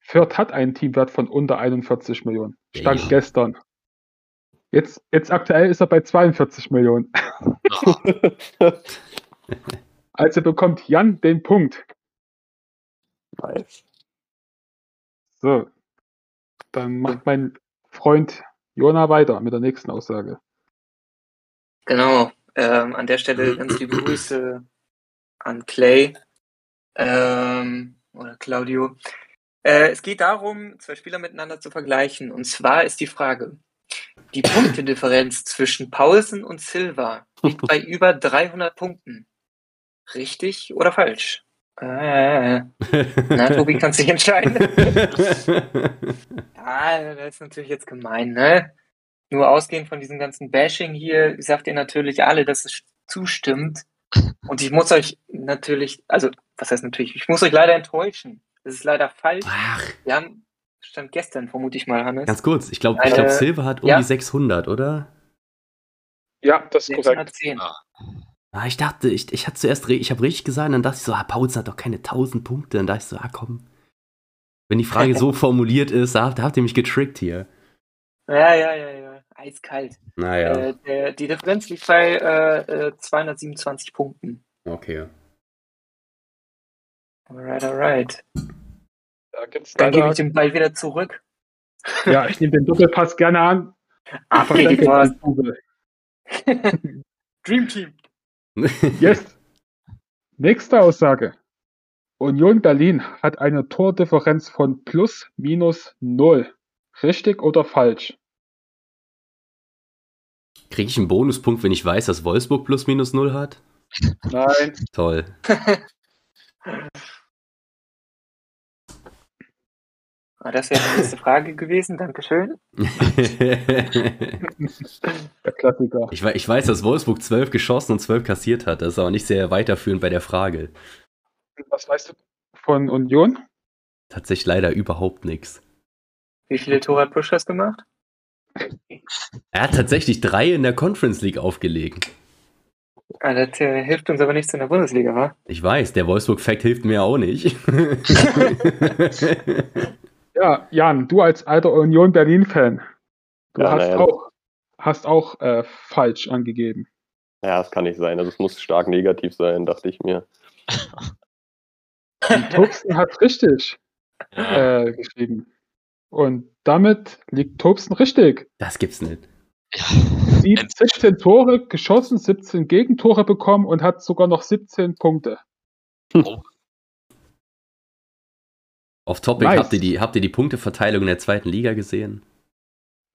[SPEAKER 2] Fürth hat einen Teamwert von unter 41 Millionen. Stand
[SPEAKER 1] Ja.
[SPEAKER 2] gestern. Jetzt, jetzt aktuell ist er bei 42 Millionen. *laughs* Also bekommt Jan den Punkt.
[SPEAKER 4] Nice.
[SPEAKER 2] So. Dann macht mein Freund Jona weiter mit der nächsten Aussage.
[SPEAKER 3] Genau. Ähm, an der Stelle ganz liebe Grüße an Clay ähm, oder Claudio. Äh, es geht darum, zwei Spieler miteinander zu vergleichen. Und zwar ist die Frage, die *laughs* Punktedifferenz zwischen Paulsen und Silva liegt bei über 300 Punkten. Richtig oder falsch? Äh, *laughs* na, Tobi, kannst dich entscheiden. *laughs* Ja, das ist natürlich jetzt gemein, ne? Nur ausgehend von diesem ganzen Bashing hier, sagt ihr natürlich alle, dass es zustimmt. Und ich muss euch natürlich, also, was heißt natürlich, ich muss euch leider enttäuschen. Das ist leider falsch.
[SPEAKER 1] Ach,
[SPEAKER 3] Wir haben, stand gestern, vermute ich mal, Hannes.
[SPEAKER 1] ganz kurz. Ich glaube, ich glaub, Silva hat um
[SPEAKER 3] ja.
[SPEAKER 1] die 600, oder?
[SPEAKER 2] Ja, das ist korrekt.
[SPEAKER 3] 610.
[SPEAKER 1] Ah, ich dachte, ich, ich hatte zuerst, ich habe richtig gesagt, und dann dachte ich so, ah, Paulsen hat doch keine 1000 Punkte. Dann dachte ich so, ah, komm. Wenn die Frage *laughs* so formuliert ist, da, habt- da habt ihr mich getrickt hier.
[SPEAKER 3] Ja, ja, ja, ja. Eiskalt.
[SPEAKER 1] Naja,
[SPEAKER 3] Äh, der, die Differenz liegt bei äh, äh, 227 Punkten.
[SPEAKER 1] okay.
[SPEAKER 3] Alright, alright.
[SPEAKER 2] Da gibt's
[SPEAKER 3] Dann gebe ich den Ball wieder zurück. *laughs*
[SPEAKER 2] ja, ich nehme den Doppelpass gerne an.
[SPEAKER 3] Ab
[SPEAKER 2] Verstecke
[SPEAKER 3] geht die Post.
[SPEAKER 2] den Google.
[SPEAKER 3] Dream Team. *laughs*
[SPEAKER 2] Yes. Nächste Aussage. Union Berlin hat eine Tordifferenz von plus minus null. Richtig oder falsch?
[SPEAKER 1] Kriege ich einen Bonuspunkt, wenn ich weiß, dass Wolfsburg plus minus null hat?
[SPEAKER 2] Nein.
[SPEAKER 1] Toll. *laughs*
[SPEAKER 3] Ah, Das wäre die nächste Frage gewesen. Dankeschön.
[SPEAKER 2] Der Klassiker.
[SPEAKER 1] ich, ich weiß, dass Wolfsburg 12 geschossen und 12 kassiert hat. Das ist aber nicht sehr weiterführend bei der Frage.
[SPEAKER 2] Was weißt du von Union?
[SPEAKER 1] Tatsächlich leider überhaupt nichts.
[SPEAKER 3] Wie viele Tore hat Puschkas gemacht?
[SPEAKER 1] Er hat tatsächlich drei in der Conference League aufgelegt.
[SPEAKER 3] Ah, das äh, hilft uns aber nichts in der Bundesliga, wa?
[SPEAKER 1] Ich weiß, der Wolfsburg-Fact hilft mir auch nicht. *laughs*
[SPEAKER 2] Ja, Jan, du als alter Union Berlin-Fan, du
[SPEAKER 4] Ja,
[SPEAKER 2] hast
[SPEAKER 4] naja.
[SPEAKER 2] auch, hast auch äh, falsch angegeben.
[SPEAKER 4] Ja, das kann nicht sein. Also es muss stark negativ sein, dachte ich mir.
[SPEAKER 2] Tobsten hat richtig
[SPEAKER 5] Ja,
[SPEAKER 2] äh, geschrieben. Und damit liegt Tobsten richtig.
[SPEAKER 1] das gibt's nicht.
[SPEAKER 5] ja.
[SPEAKER 2] Sie
[SPEAKER 5] Endlich.
[SPEAKER 2] 17 Tore geschossen, 17 Gegentore bekommen und hat sogar noch 17 Punkte.
[SPEAKER 5] Oh,
[SPEAKER 1] Auf Topic
[SPEAKER 2] Nice.
[SPEAKER 1] habt, ihr die, habt ihr die Punkteverteilung in der zweiten Liga gesehen?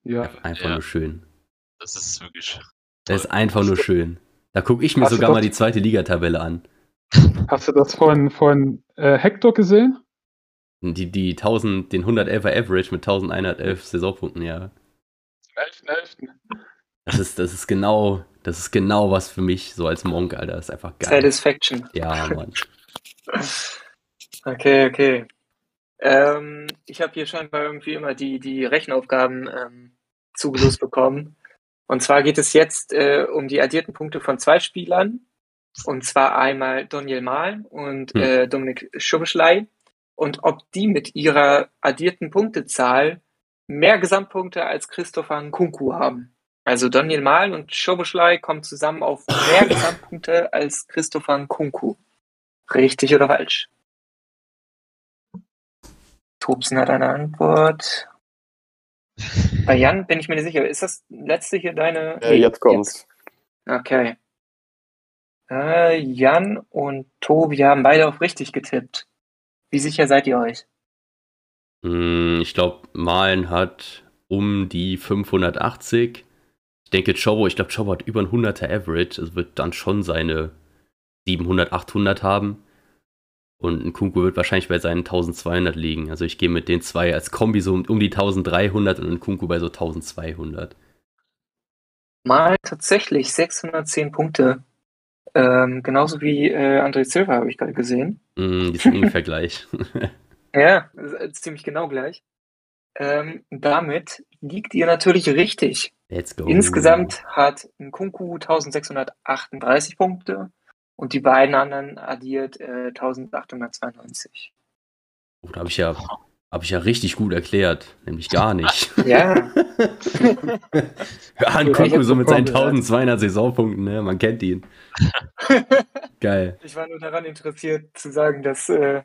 [SPEAKER 2] Ja.
[SPEAKER 1] Einfach
[SPEAKER 5] Ja.
[SPEAKER 1] nur schön.
[SPEAKER 5] das ist wirklich.
[SPEAKER 1] Das ist einfach nur schön. Da gucke ich mir
[SPEAKER 2] Hast
[SPEAKER 1] sogar mal die zweite Ligatabelle an.
[SPEAKER 2] Hast du das von, von äh, Hector gesehen?
[SPEAKER 1] Die, die 1000, den 111er Average mit 1111 Saisonpunkten, ja.
[SPEAKER 2] 11.11.
[SPEAKER 1] Das ist, das ist genau, das ist genau was für mich, so als Monk, Alter. Das ist einfach geil.
[SPEAKER 3] Satisfaction.
[SPEAKER 1] Ja, Mann. *laughs*
[SPEAKER 3] Okay, okay. Ähm, ich habe hier scheinbar irgendwie immer die, die Rechenaufgaben ähm, zugelost bekommen. Und zwar geht es jetzt äh, um die addierten Punkte von zwei Spielern. Und zwar einmal Daniel Mahlen und
[SPEAKER 1] Hm.
[SPEAKER 3] äh, Dominik Schubischlei. Und ob die mit ihrer addierten Punktezahl mehr Gesamtpunkte als Christopher Nkunku haben. Also Daniel Mahlen und Schubischlei kommen zusammen auf mehr *laughs* Gesamtpunkte als Christopher Nkunku. Richtig oder falsch? Tobsen hat eine Antwort. *laughs* Bei Jan bin ich mir nicht sicher. Ist das letzte hier deine?
[SPEAKER 4] Äh, jetzt kommt's.
[SPEAKER 3] Okay. Äh, Jan und Tobi haben beide auf richtig getippt. Wie sicher seid ihr euch?
[SPEAKER 1] Hm, Ich glaube, Malen hat um die 580. Ich denke, Chobo, ich glaube, Chobo hat über ein 100er Average. Es wird dann schon seine 700, 800 haben. Und ein Kunku wird wahrscheinlich bei seinen 1200 liegen. Also ich gehe mit den zwei als Kombi so um, die 1300 und ein Kunku bei so 1200.
[SPEAKER 3] Mal tatsächlich 610 Punkte. Ähm, genauso wie äh, André Silva habe ich gerade gesehen.
[SPEAKER 1] Mm, die sind ungefähr *laughs* gleich. *laughs*
[SPEAKER 3] Ja, ziemlich genau gleich. Ähm, damit liegt ihr natürlich richtig.
[SPEAKER 1] Let's go.
[SPEAKER 3] Insgesamt hat Nkunku 1638 Punkte und die beiden anderen addiert äh, 1892.
[SPEAKER 1] Oh, da habe ich ja, habe ich ja richtig gut erklärt, nämlich gar nicht. *laughs*
[SPEAKER 3] Ja, *laughs*
[SPEAKER 1] Kunku
[SPEAKER 2] hab
[SPEAKER 1] so mit seinen
[SPEAKER 2] vorgehört.
[SPEAKER 1] 1200 Saisonpunkten, ne? Man kennt ihn. *laughs* Geil.
[SPEAKER 3] ich war nur daran interessiert zu sagen, dass äh,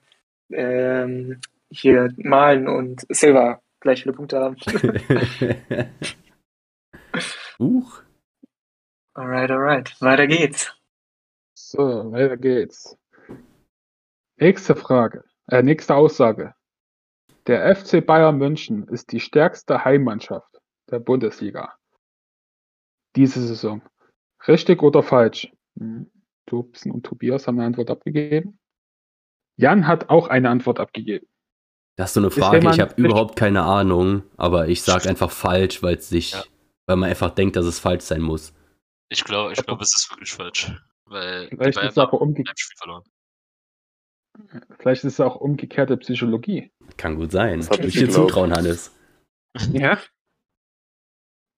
[SPEAKER 3] ähm, hier Malen und Silva gleich viele Punkte haben.
[SPEAKER 1] Huch.
[SPEAKER 3] Alright, alright. Weiter geht's.
[SPEAKER 2] So, weiter geht's. Nächste Frage, äh, nächste Aussage. Der FC Bayern München ist die stärkste Heimmannschaft der Bundesliga. Diese Saison. Richtig oder falsch? Hm. Tobsen und Tobias haben eine Antwort abgegeben. Jan hat auch eine Antwort abgegeben.
[SPEAKER 1] Das ist so eine Frage, ich habe überhaupt keine Ahnung, aber ich sage einfach falsch, weil es sich,
[SPEAKER 5] Ja.
[SPEAKER 1] weil man einfach denkt, dass es falsch sein muss.
[SPEAKER 5] Ich glaube, ich glaube, es ist wirklich falsch. Weil
[SPEAKER 2] Vielleicht ist es aber
[SPEAKER 5] haben
[SPEAKER 2] umge
[SPEAKER 5] ein Spiel verloren.
[SPEAKER 2] vielleicht ist es auch umgekehrte Psychologie.
[SPEAKER 1] Kann gut sein.
[SPEAKER 4] Das
[SPEAKER 1] ich dir zutrauen, Hannes. *laughs*
[SPEAKER 3] Ja.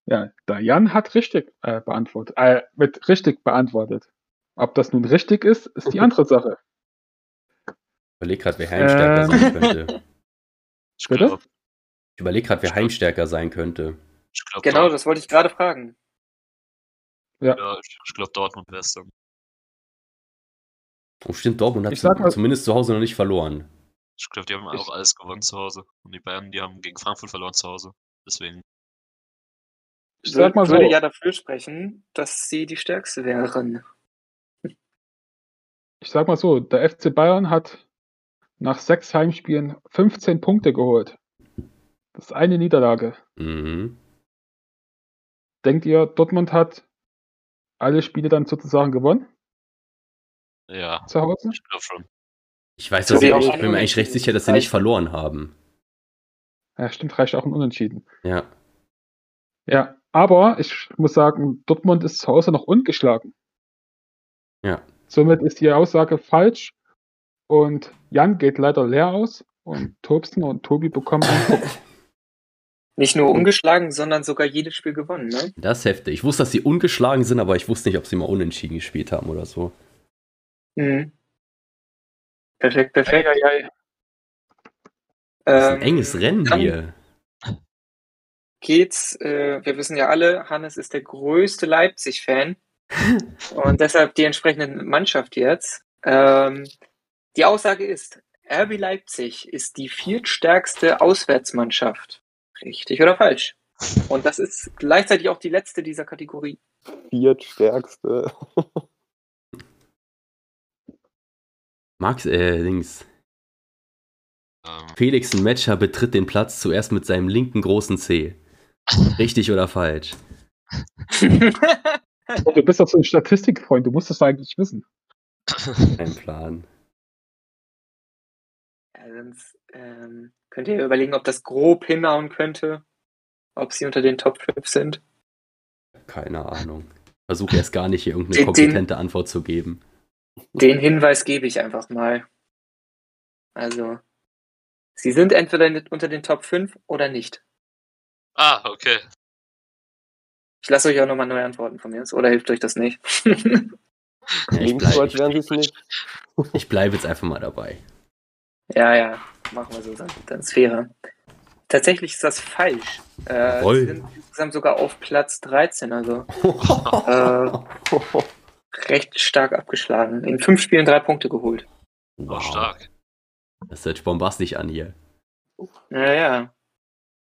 [SPEAKER 2] Ja, der Jan hat richtig äh, beantwortet, äh, mit richtig beantwortet. Ob das nun richtig ist, ist die *laughs* andere Sache.
[SPEAKER 1] Ich überlege gerade, wer Heimstärker
[SPEAKER 2] Ähm.
[SPEAKER 1] sein könnte.
[SPEAKER 5] Ich
[SPEAKER 2] Bitte?
[SPEAKER 5] glaube,
[SPEAKER 1] Ich überlege gerade, wer Heimstärker sein könnte.
[SPEAKER 5] ich glaube,
[SPEAKER 3] Genau, das wollte ich gerade fragen.
[SPEAKER 5] ja, ich, ich glaube Dortmund wäre es dann.
[SPEAKER 1] Oh, stimmt, Dortmund hat
[SPEAKER 2] mal-
[SPEAKER 1] zumindest zu Hause noch nicht verloren.
[SPEAKER 5] Ich glaube, die haben
[SPEAKER 2] Ich-
[SPEAKER 5] auch alles gewonnen zu Hause. Und die Bayern, die haben gegen Frankfurt verloren zu Hause. Deswegen.
[SPEAKER 2] Ich sag mal so,
[SPEAKER 3] würde ja dafür sprechen, dass sie die stärkste wären.
[SPEAKER 2] ich sag mal so, der FC Bayern hat nach sechs Heimspielen 15 Punkte geholt. Das ist eine Niederlage.
[SPEAKER 1] Mhm.
[SPEAKER 2] Denkt ihr, Dortmund hat alle Spiele dann sozusagen gewonnen
[SPEAKER 5] Ja,
[SPEAKER 2] zu Hause?
[SPEAKER 5] ich glaube schon.
[SPEAKER 1] Ich weiß, dass
[SPEAKER 3] wie
[SPEAKER 1] ich,
[SPEAKER 3] auch
[SPEAKER 1] ich bin mir eigentlich recht sicher, dass sie nicht verloren haben.
[SPEAKER 2] Ja, stimmt, reicht auch ein Unentschieden.
[SPEAKER 1] Ja.
[SPEAKER 2] Ja, aber ich muss sagen, Dortmund ist zu Hause noch ungeschlagen.
[SPEAKER 1] Ja.
[SPEAKER 2] Somit ist die Aussage falsch und Jan geht leider leer aus und *laughs* Tobsten und Tobi bekommen einen Punkt. *laughs*
[SPEAKER 3] Nicht nur ungeschlagen, sondern sogar jedes Spiel gewonnen, ne?
[SPEAKER 1] Das ist heftig. Ich wusste, dass sie ungeschlagen sind, aber ich wusste nicht, ob sie mal unentschieden gespielt haben oder so.
[SPEAKER 3] Mhm. Perfekt, perfekt.
[SPEAKER 2] Ei, ei, ei.
[SPEAKER 1] Das ist ein
[SPEAKER 3] Ähm,
[SPEAKER 1] enges Rennen hier.
[SPEAKER 3] Geht's, äh, wir wissen ja alle, Hannes ist der größte Leipzig-Fan *laughs* und deshalb die entsprechende Mannschaft jetzt. Ähm, die Aussage ist, RB Leipzig ist die viertstärkste Auswärtsmannschaft. Richtig oder falsch? Und das ist gleichzeitig auch die letzte dieser Kategorie.
[SPEAKER 4] Viertstärkste. *laughs*
[SPEAKER 1] Max, äh, links.
[SPEAKER 5] Ähm,
[SPEAKER 1] Felix Metscher betritt den Platz zuerst mit seinem linken großen C. Richtig oder falsch?
[SPEAKER 2] Oh, Du bist doch so ein Statistikfreund, du musst das eigentlich wissen.
[SPEAKER 1] Kein Plan.
[SPEAKER 3] Ja, sonst ähm, könnt ihr überlegen, ob das grob hinhauen könnte, ob sie unter den Top 5 sind.
[SPEAKER 1] Keine Ahnung. Versuche erst gar nicht hier irgendeine
[SPEAKER 3] Den- den-
[SPEAKER 1] kompetente Antwort zu geben.
[SPEAKER 3] Den Hinweis gebe ich einfach mal. Also, sie sind entweder unter den Top 5 oder nicht.
[SPEAKER 5] ah, okay.
[SPEAKER 3] Ich lasse euch auch nochmal neu antworten von mir oder hilft euch das nicht?
[SPEAKER 1] Ja, *laughs* ich bleibe
[SPEAKER 4] sie es nicht. *laughs*
[SPEAKER 1] ich bleib jetzt einfach mal dabei.
[SPEAKER 3] ja, ja, machen wir so, dann, dann ist fairer. Tatsächlich ist das falsch. Äh, sie sind insgesamt sogar auf Platz 13, also *laughs* äh, recht stark abgeschlagen. In fünf Spielen drei Punkte geholt.
[SPEAKER 5] Wow. stark.
[SPEAKER 1] Das hört bombastisch an hier.
[SPEAKER 3] Naja.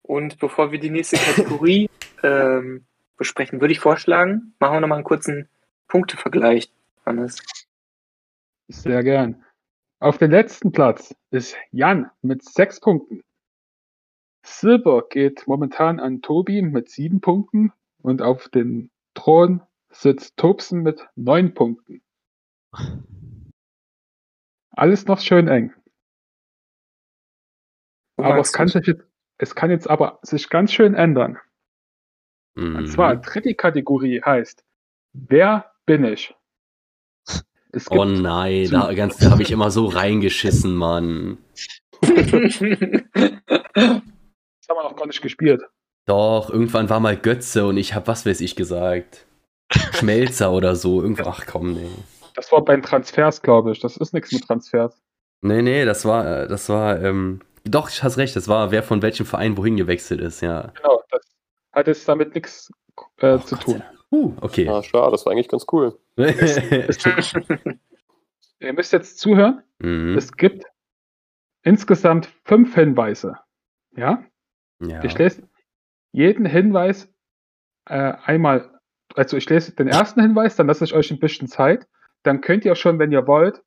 [SPEAKER 3] Und bevor wir die nächste Kategorie *laughs* ähm, besprechen, würde ich vorschlagen, machen wir nochmal einen kurzen Punktevergleich, Hannes.
[SPEAKER 2] Sehr gern. Auf dem letzten Platz ist Jan mit sechs Punkten. Silber geht momentan an Tobi mit sieben Punkten und auf dem Thron sitzt Tobsen mit neun Punkten. Alles noch schön eng. Aber es kann, sich jetzt, es kann jetzt aber sich ganz schön ändern. Und
[SPEAKER 1] Mhm.
[SPEAKER 2] zwar dritte Kategorie heißt, wer bin ich? Es gibt
[SPEAKER 1] Oh nein, da, ganz- da habe ich immer so reingeschissen, Mann. *laughs*
[SPEAKER 2] Das haben wir noch gar nicht gespielt.
[SPEAKER 1] Doch, irgendwann war mal Götze und ich habe was weiß ich gesagt. Schmelzer oder so. Irgendwo, ach komm, nee.
[SPEAKER 2] Das war bei den Transfers, glaube ich. Das ist nichts mit Transfers.
[SPEAKER 1] Nee, nee, das war, äh, das war, ähm, doch, ich hast recht, das war, wer von welchem Verein wohin gewechselt ist, ja.
[SPEAKER 2] Genau, das hat jetzt damit nichts äh,
[SPEAKER 1] Oh,
[SPEAKER 2] zu
[SPEAKER 1] Gott
[SPEAKER 2] tun.
[SPEAKER 1] Uh, okay.
[SPEAKER 4] Ah, schade, das war eigentlich ganz cool. *laughs*
[SPEAKER 2] Ihr müsst jetzt zuhören.
[SPEAKER 1] mhm.
[SPEAKER 2] Es gibt insgesamt fünf Hinweise. Ja?
[SPEAKER 1] ja.
[SPEAKER 2] Ich lese jeden Hinweis äh, einmal, also ich lese den ersten Hinweis, dann lasse ich euch ein bisschen Zeit. Dann könnt ihr schon, wenn ihr wollt,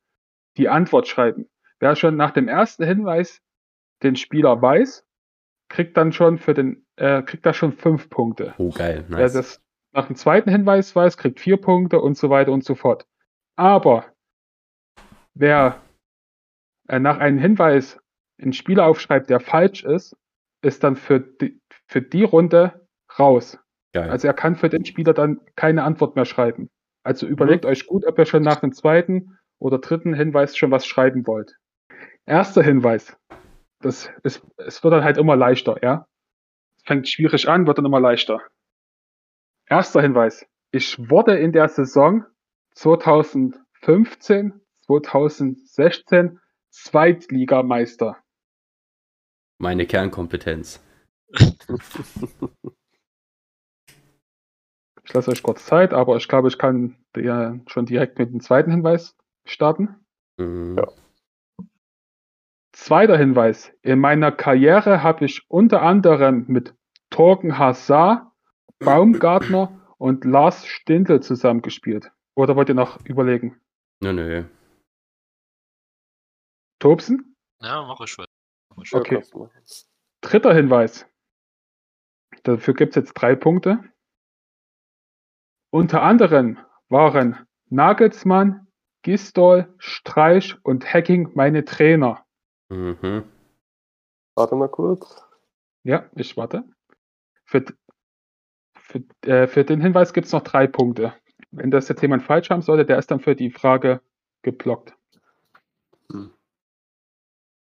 [SPEAKER 2] die Antwort schreiben. Wer schon nach dem ersten Hinweis den Spieler weiß, kriegt dann schon für den, äh, kriegt da schon fünf Punkte.
[SPEAKER 1] Oh, geil,
[SPEAKER 2] Wer
[SPEAKER 1] nice.
[SPEAKER 2] das nach dem zweiten Hinweis weiß, kriegt vier Punkte und so weiter und so fort. Aber wer äh, nach einem Hinweis einen Spieler aufschreibt, der falsch ist, ist dann für die, für die Runde raus.
[SPEAKER 1] Geil.
[SPEAKER 2] Also er kann für den Spieler dann keine Antwort mehr schreiben. Also überlegt euch gut, ob ihr schon nach dem zweiten oder dritten Hinweis schon was schreiben wollt. Erster Hinweis. Das ist, es wird dann halt immer leichter, ja. Es fängt schwierig an, wird dann immer leichter. Erster Hinweis. Ich wurde in der Saison 2015, 2016 Zweitligameister.
[SPEAKER 1] Meine Kernkompetenz. *laughs*
[SPEAKER 2] Ich lasse euch kurz Zeit, aber ich glaube, ich kann ja schon direkt mit dem zweiten Hinweis starten.
[SPEAKER 1] Mhm.
[SPEAKER 4] Ja.
[SPEAKER 2] Zweiter Hinweis. In meiner Karriere habe ich unter anderem mit Torgen Hazard, Baumgartner und Lars Stindl zusammengespielt. Oder wollt ihr noch überlegen?
[SPEAKER 1] Nö, nö.
[SPEAKER 2] Tobsen?
[SPEAKER 5] Ja, mach ich. Mach ich
[SPEAKER 2] Okay. Dritter Hinweis. Dafür gibt es jetzt drei Punkte. Unter anderem waren Nagelsmann, Gistol, Streich und Hacking meine Trainer.
[SPEAKER 1] Mhm.
[SPEAKER 4] Warte mal kurz.
[SPEAKER 2] Ja, ich warte. Für, für, äh, für den Hinweis gibt es noch drei Punkte. Wenn das jetzt jemand falsch haben sollte, der ist dann für die Frage geblockt.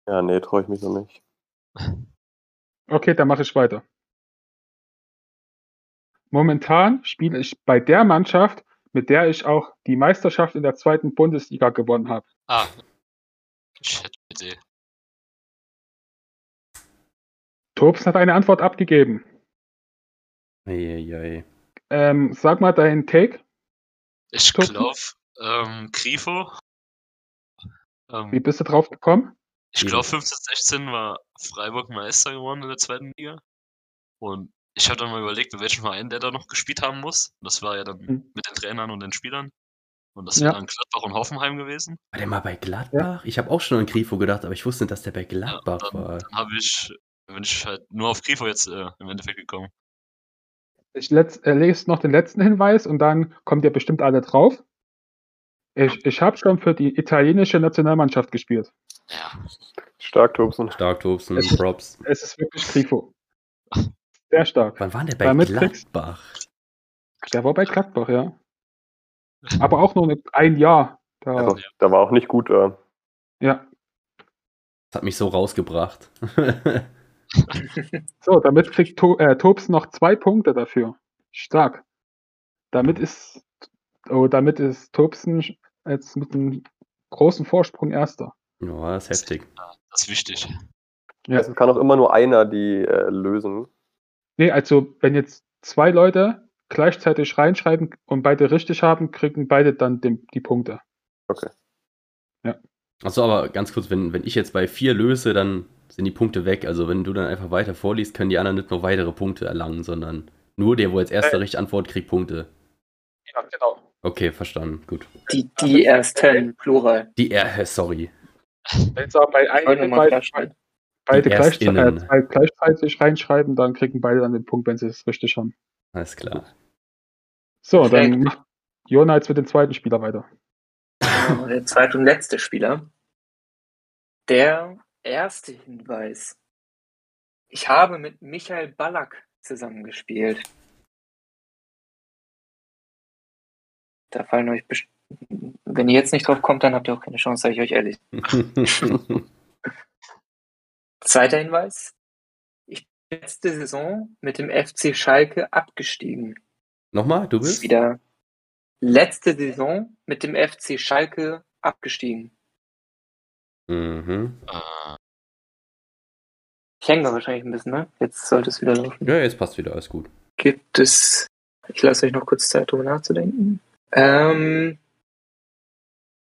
[SPEAKER 4] Ja, nee, traue ich mich noch nicht.
[SPEAKER 2] Okay, dann mache ich weiter. Momentan spiele ich bei der Mannschaft, mit der ich auch die Meisterschaft in der zweiten Bundesliga gewonnen habe.
[SPEAKER 5] Ah. Shit, bitte.
[SPEAKER 2] Tobs hat eine Antwort abgegeben.
[SPEAKER 1] Eieiei.
[SPEAKER 2] Ähm, sag mal deinen Take.
[SPEAKER 5] Ich glaube, ähm, Grifo. Ähm,
[SPEAKER 2] Wie bist du drauf gekommen?
[SPEAKER 5] Ich glaube, 15, 16 war Freiburg Meister geworden in der zweiten Liga. Und ich habe dann mal überlegt, mit welchem Verein der da noch gespielt haben muss. Das war ja dann
[SPEAKER 2] Mhm.
[SPEAKER 5] mit den Trainern und den Spielern. Und das
[SPEAKER 2] Ja.
[SPEAKER 5] wäre dann Gladbach und Hoffenheim gewesen.
[SPEAKER 1] War der mal bei Gladbach? Ich habe auch schon an Grifo gedacht, aber ich wusste nicht, dass der bei
[SPEAKER 5] Ja,
[SPEAKER 1] Gladbach
[SPEAKER 5] dann
[SPEAKER 1] war.
[SPEAKER 5] dann habe ich, bin ich halt nur auf Grifo jetzt äh, im Endeffekt gekommen.
[SPEAKER 2] Ich letz, äh, lese noch den letzten Hinweis und dann kommt ihr bestimmt alle drauf. Ich, ich habe schon für die italienische Nationalmannschaft gespielt.
[SPEAKER 5] Ja,
[SPEAKER 4] Stark, Tobsen.
[SPEAKER 1] Stark, Tobsen,
[SPEAKER 2] Es-
[SPEAKER 1] Props.
[SPEAKER 2] Es ist wirklich Grifo. Sehr stark.
[SPEAKER 1] Wann war der bei
[SPEAKER 2] kriegst-
[SPEAKER 1] Gladbach?
[SPEAKER 2] Der war bei Gladbach, ja. Aber auch nur ein Jahr. Da,
[SPEAKER 4] Also, da war auch nicht gut äh, da.
[SPEAKER 2] ja.
[SPEAKER 1] Das hat mich so rausgebracht. *laughs* *laughs*
[SPEAKER 2] So, damit kriegt to äh, Tobs noch zwei Punkte dafür. Stark. Damit ist, oh, damit ist Tobsen jetzt mit einem großen Vorsprung Erster.
[SPEAKER 1] ja, das ist heftig.
[SPEAKER 5] das ist wichtig.
[SPEAKER 2] Ja.
[SPEAKER 4] Es kann auch immer nur einer die äh, lösen.
[SPEAKER 2] Nee, also wenn jetzt zwei Leute gleichzeitig reinschreiben und beide richtig haben, kriegen beide dann den, die Punkte.
[SPEAKER 1] Achso, aber ganz kurz, wenn, wenn ich jetzt bei vier löse, dann sind die Punkte weg. Also wenn du dann einfach weiter vorliest, können die anderen nicht noch weitere Punkte erlangen, sondern nur der, wo als erster richtig antwortet, kriegt Punkte.
[SPEAKER 2] Ja, genau.
[SPEAKER 1] Okay, verstanden. Gut.
[SPEAKER 3] Die, die ersten, Plural.
[SPEAKER 1] Die R, sorry.
[SPEAKER 2] Wenn sie aber bei einem
[SPEAKER 3] nochmal
[SPEAKER 2] beide, gleichzeitig, äh, zwei gleichzeitig reinschreiben, dann kriegen beide dann den Punkt, wenn sie es richtig haben.
[SPEAKER 1] Alles klar.
[SPEAKER 2] So,
[SPEAKER 3] Perfekt.
[SPEAKER 2] dann macht Jona jetzt mit dem zweiten Spieler weiter.
[SPEAKER 3] Der zweite und letzte Spieler. Der erste Hinweis. Ich habe mit Michael Ballack zusammengespielt. Da fallen euch best- Wenn ihr jetzt nicht drauf kommt, dann habt ihr auch keine Chance, sage ich euch ehrlich. *laughs* Zweiter Hinweis. Ich bin letzte Saison mit dem FC Schalke abgestiegen.
[SPEAKER 1] Nochmal, du
[SPEAKER 3] Ist
[SPEAKER 1] bist?
[SPEAKER 3] wieder letzte Saison mit dem FC Schalke abgestiegen.
[SPEAKER 1] Mhm.
[SPEAKER 3] Ich hänge da wahrscheinlich ein bisschen, ne? Jetzt sollte es wieder laufen.
[SPEAKER 1] Ja, jetzt passt wieder, alles gut.
[SPEAKER 3] Gibt es. Ich lasse euch noch kurz Zeit, darüber nachzudenken. Ähm,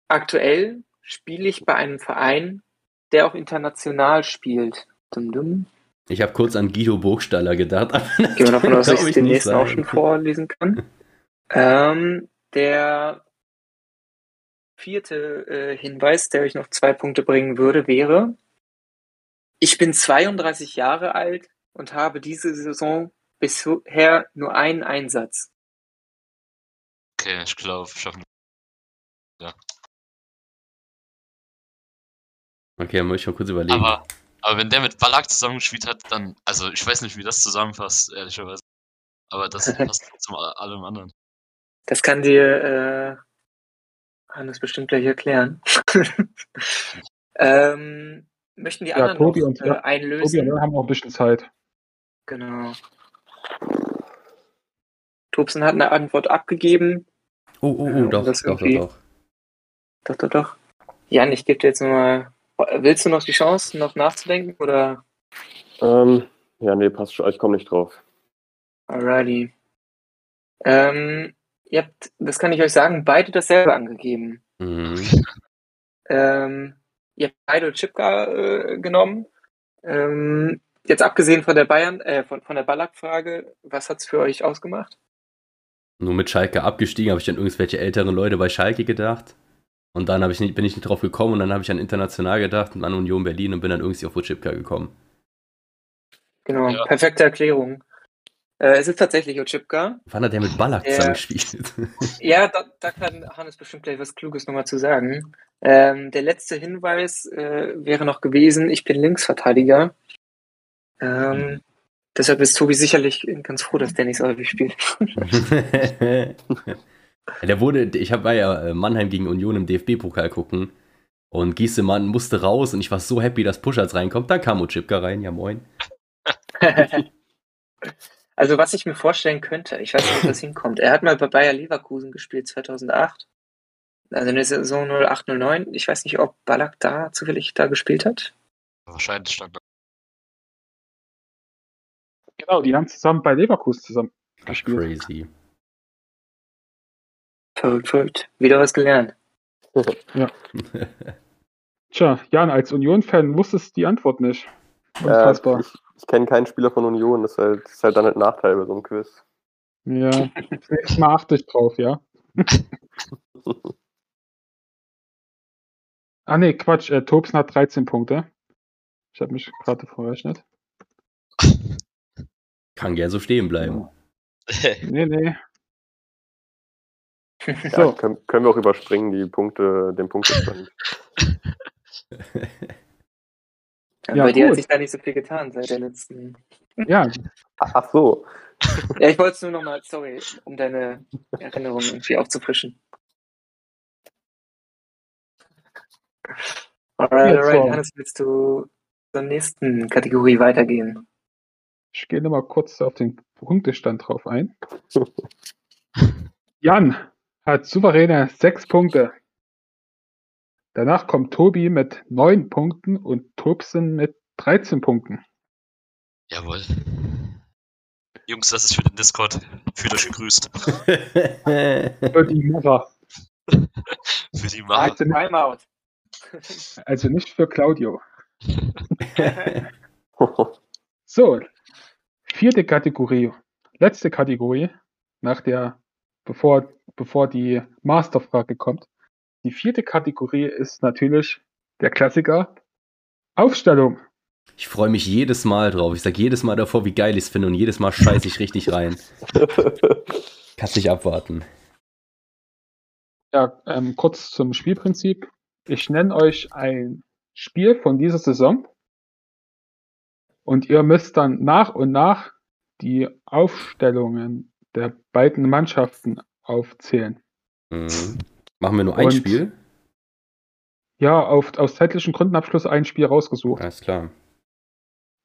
[SPEAKER 3] aktuell spiele ich bei einem Verein, der auch international spielt. Dum -dum.
[SPEAKER 1] Ich habe kurz an Guido Burgstaller gedacht.
[SPEAKER 3] Gehen wir davon
[SPEAKER 1] kann,
[SPEAKER 3] aus, *laughs* dass ich den nächsten auch
[SPEAKER 1] sein.
[SPEAKER 3] schon vorlesen kann. Ähm, der vierte äh, Hinweis, der euch noch zwei Punkte bringen würde, wäre, ich bin 32 Jahre alt und habe diese Saison bisher nur einen Einsatz.
[SPEAKER 5] okay, ich glaube, schaffen
[SPEAKER 1] Okay, dann muss ich mal kurz überlegen.
[SPEAKER 5] Aber, aber wenn der mit Ballack zusammengespielt hat, dann, also ich weiß nicht, wie das zusammenfasst, ehrlicherweise. Aber das *laughs* passt zum a- allem anderen.
[SPEAKER 3] Das kann dir äh, Hannes bestimmt gleich erklären. *laughs* ähm, möchten die
[SPEAKER 2] Ja,
[SPEAKER 3] anderen
[SPEAKER 2] Tobi
[SPEAKER 3] noch
[SPEAKER 2] und-
[SPEAKER 3] äh,
[SPEAKER 2] ja, Tobi,
[SPEAKER 3] einlösen?
[SPEAKER 2] wir haben noch ein bisschen Zeit.
[SPEAKER 3] Genau. Tobsen hat eine Antwort abgegeben.
[SPEAKER 1] oh, oh, oh, doch,
[SPEAKER 3] das
[SPEAKER 1] doch, doch,
[SPEAKER 3] irgendwie-
[SPEAKER 1] doch.
[SPEAKER 3] Doch, doch, doch. Jan, ich gebe dir jetzt nochmal. Willst du noch die Chance, noch nachzudenken? Oder?
[SPEAKER 4] Ähm, ja, nee, passt schon. Ich komme nicht drauf.
[SPEAKER 3] Alrighty. Ähm, ihr habt, das kann ich euch sagen, beide dasselbe angegeben.
[SPEAKER 1] Mhm.
[SPEAKER 3] Ähm, ihr habt beide Chipka äh, genommen. Ähm, jetzt abgesehen von der Bayern, äh, von, von der Ballack-Frage, was hat's für euch ausgemacht?
[SPEAKER 1] Nur mit Schalke abgestiegen, habe ich an irgendwelche älteren Leute bei Schalke gedacht. Und dann ich nicht, bin ich nicht drauf gekommen und dann habe ich an International gedacht und an Union Berlin und bin dann irgendwie auf Ochipka gekommen.
[SPEAKER 3] Genau,
[SPEAKER 5] Ja.
[SPEAKER 3] perfekte Erklärung. Äh, es ist tatsächlich Ochipka.
[SPEAKER 1] Wann hat der mit Ballack
[SPEAKER 3] Ja.
[SPEAKER 1] zusammengespielt? *laughs*
[SPEAKER 3] Ja, da, da kann Hannes bestimmt gleich was Kluges nochmal zu sagen. Ähm, der letzte Hinweis äh, wäre noch gewesen, ich bin Linksverteidiger. Ähm, deshalb ist Tobi sicherlich ganz froh, dass der nicht so häufig spielt. *laughs* *laughs*
[SPEAKER 1] der wurde, ich war ja äh, Mannheim gegen Union im DFB-Pokal gucken und Giesemann musste raus und ich war so happy, dass Puschatz reinkommt. Dann kam Ochipka rein, ja moin. *laughs*
[SPEAKER 3] Also was ich mir vorstellen könnte, ich weiß nicht, ob das hinkommt. Er hat mal bei Bayer Leverkusen gespielt 2008. Also in der Saison 0809. Ich weiß nicht, ob Ballack da zufällig da gespielt hat.
[SPEAKER 5] Wahrscheinlich stand da.
[SPEAKER 2] Genau, die haben zusammen bei Leverkusen zusammen gespielt.
[SPEAKER 1] crazy.
[SPEAKER 3] Verrückt, verrückt. Wieder was gelernt. *laughs* *laughs*
[SPEAKER 2] Tja, Jan, als Union-Fan wusstest du die Antwort nicht.
[SPEAKER 4] Äh,
[SPEAKER 2] Unfassbar.
[SPEAKER 4] ich ich kenne keinen Spieler von Union, das ist halt, das ist halt dann ein Nachteil bei so einem Quiz.
[SPEAKER 2] Ja, nächste Mal achte ich drauf, ja. *laughs* ah nee, Quatsch, äh, Tobsen hat 13 Punkte. Ich habe mich gerade verrechnet.
[SPEAKER 1] Kann gern so stehen bleiben.
[SPEAKER 2] Nee, nee. *laughs*
[SPEAKER 4] Ja,
[SPEAKER 2] So,
[SPEAKER 4] können, können wir auch überspringen, die Punkte, den Punktestand. *laughs*
[SPEAKER 2] Ja,
[SPEAKER 3] bei dir hat
[SPEAKER 2] gut.
[SPEAKER 3] sich da nicht so viel getan seit der letzten.
[SPEAKER 2] ja,
[SPEAKER 4] Ach ach so. *laughs*
[SPEAKER 3] Ja, ich wollte es nur nochmal, sorry, um deine Erinnerung irgendwie aufzufrischen. Alright,
[SPEAKER 2] Jetzt
[SPEAKER 3] alright. Hannes, willst du zur nächsten Kategorie weitergehen?
[SPEAKER 2] ich gehe nochmal kurz auf den Punktestand drauf ein. Jan hat souveräne 6 Punkte. Danach kommt Tobi mit 9 Punkten und Tobsen mit 13 Punkten.
[SPEAKER 5] Jawohl. Jungs, das ist für den Discord. Fühlt euch gegrüßt. *laughs*
[SPEAKER 2] Für die Mara, *laughs*
[SPEAKER 5] Für die Macher.
[SPEAKER 2] Also nicht-
[SPEAKER 3] Timeout. *laughs*
[SPEAKER 2] also nicht für Claudio. So, vierte Kategorie, letzte Kategorie, nach der, bevor, bevor die Masterfrage kommt. Die vierte Kategorie ist natürlich der Klassiker Aufstellung.
[SPEAKER 1] Ich freue mich jedes Mal drauf. Ich sage jedes Mal davor, wie geil ich es finde und jedes Mal scheiße ich richtig rein. *laughs* Kannst nicht abwarten.
[SPEAKER 2] Ja, ähm, kurz zum Spielprinzip. Ich nenne euch ein Spiel von dieser Saison und ihr müsst dann nach und nach die Aufstellungen der beiden Mannschaften aufzählen.
[SPEAKER 1] Mhm. Machen wir nur ein
[SPEAKER 2] Und-
[SPEAKER 1] Spiel?
[SPEAKER 2] Ja, auf, aus zeitlichen Gründen habe ich bloß ein Spiel rausgesucht.
[SPEAKER 1] Alles klar.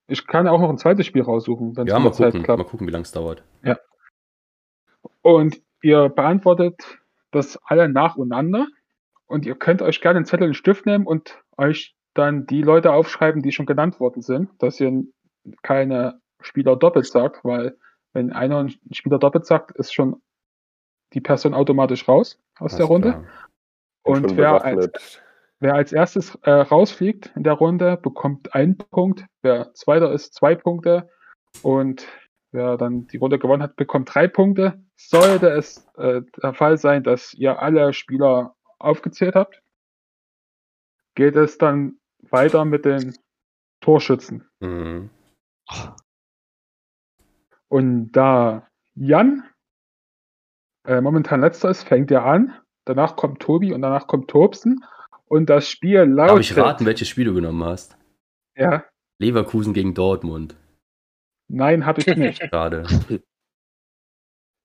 [SPEAKER 2] Ich kann auch noch ein zweites Spiel raussuchen, wenn es
[SPEAKER 1] Ja, mal
[SPEAKER 2] Zeit
[SPEAKER 1] gucken.
[SPEAKER 2] klappt.
[SPEAKER 1] Mal gucken, wie lange es dauert.
[SPEAKER 2] Und ihr beantwortet das alle nacheinander. Und ihr könnt euch gerne einen Zettel und einen Stift nehmen und euch dann die Leute aufschreiben, die schon genannt worden sind, dass ihr keine Spieler doppelt sagt, weil wenn einer einen Spieler doppelt sagt, ist schon die Person automatisch raus aus der
[SPEAKER 1] Alles
[SPEAKER 2] Runde.
[SPEAKER 1] klar.
[SPEAKER 2] Und wer als, wer als erstes äh, rausfliegt in der Runde, bekommt einen Punkt. Wer zweiter ist, zwei Punkte. Und wer dann die Runde gewonnen hat, bekommt drei Punkte. Sollte es äh, der Fall sein, dass ihr alle Spieler aufgezählt habt, geht es dann weiter mit den Torschützen.
[SPEAKER 1] Mhm.
[SPEAKER 2] Und da Jan äh, momentan letzter ist, fängt er an. Danach kommt Tobi und danach kommt Tobsen. Und das Spiel lautet.
[SPEAKER 1] Darf ich raten, welches Spiel du genommen hast?
[SPEAKER 2] Ja,
[SPEAKER 1] Leverkusen gegen Dortmund.
[SPEAKER 2] nein, habe ich nicht. *laughs*
[SPEAKER 1] Schade.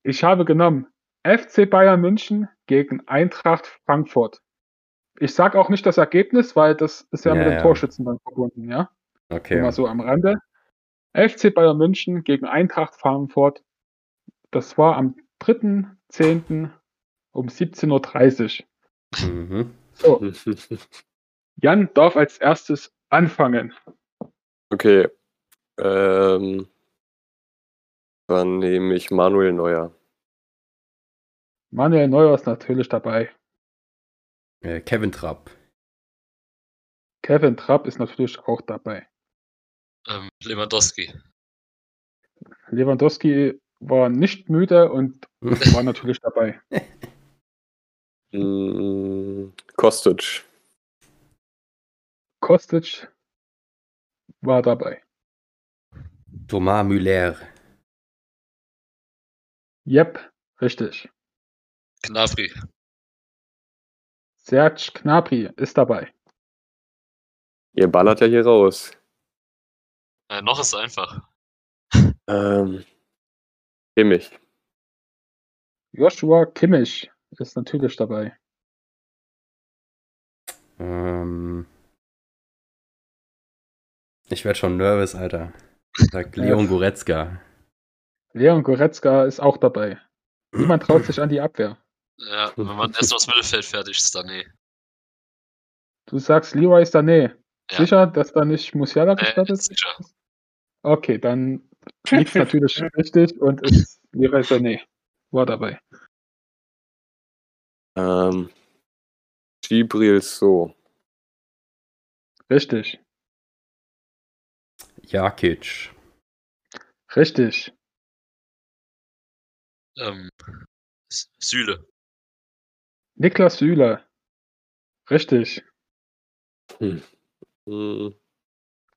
[SPEAKER 2] Ich habe genommen FC Bayern München gegen Eintracht Frankfurt. Ich sage auch nicht das Ergebnis, weil das ist ja,
[SPEAKER 1] Ja,
[SPEAKER 2] mit den
[SPEAKER 1] ja.
[SPEAKER 2] Torschützen dann verbunden, ja?
[SPEAKER 1] Okay.
[SPEAKER 2] Immer so am Rande. FC Bayern München gegen Eintracht Frankfurt. Das war am 3.10. um 17.30 Uhr.
[SPEAKER 1] Mhm.
[SPEAKER 2] So, *laughs* Jan darf als erstes anfangen.
[SPEAKER 4] Okay. Ähm, dann nehme ich Manuel Neuer.
[SPEAKER 2] Manuel Neuer ist natürlich dabei.
[SPEAKER 1] Äh, Kevin Trapp.
[SPEAKER 2] Kevin Trapp ist natürlich auch dabei.
[SPEAKER 5] Ähm, Lewandowski.
[SPEAKER 2] Lewandowski war nicht müde und *laughs* war natürlich dabei.
[SPEAKER 4] Mm, Kostic.
[SPEAKER 2] Kostic war dabei.
[SPEAKER 1] Thomas Müller.
[SPEAKER 2] Yep, richtig.
[SPEAKER 5] Gnabry.
[SPEAKER 2] Serge Gnabry ist dabei.
[SPEAKER 4] Ihr ballert ja hier raus.
[SPEAKER 5] Äh, noch ist einfach.
[SPEAKER 4] Ähm, Kimmich.
[SPEAKER 2] Joshua Kimmich ist natürlich dabei.
[SPEAKER 1] Ähm, ich werde schon nervös, Alter. Sag Leon Goretzka.
[SPEAKER 2] Leon Goretzka ist auch dabei. Niemand traut sich an die Abwehr.
[SPEAKER 5] Ja, wenn man erst aus Mittelfeld fertig ist, dann nee.
[SPEAKER 2] Du sagst Leroy Sané.
[SPEAKER 5] Ja.
[SPEAKER 2] Sicher, dass da nicht Musiala
[SPEAKER 5] Äh,
[SPEAKER 2] gestartet ist?
[SPEAKER 5] sicher.
[SPEAKER 2] Okay, dann liegt natürlich *laughs* richtig und ist Leroy Sané. War dabei.
[SPEAKER 4] Ähm, Gibril So.
[SPEAKER 2] Richtig.
[SPEAKER 1] Jakic.
[SPEAKER 2] Richtig.
[SPEAKER 5] Ähm, Süle.
[SPEAKER 2] Niklas Süle. Richtig.
[SPEAKER 4] Hm.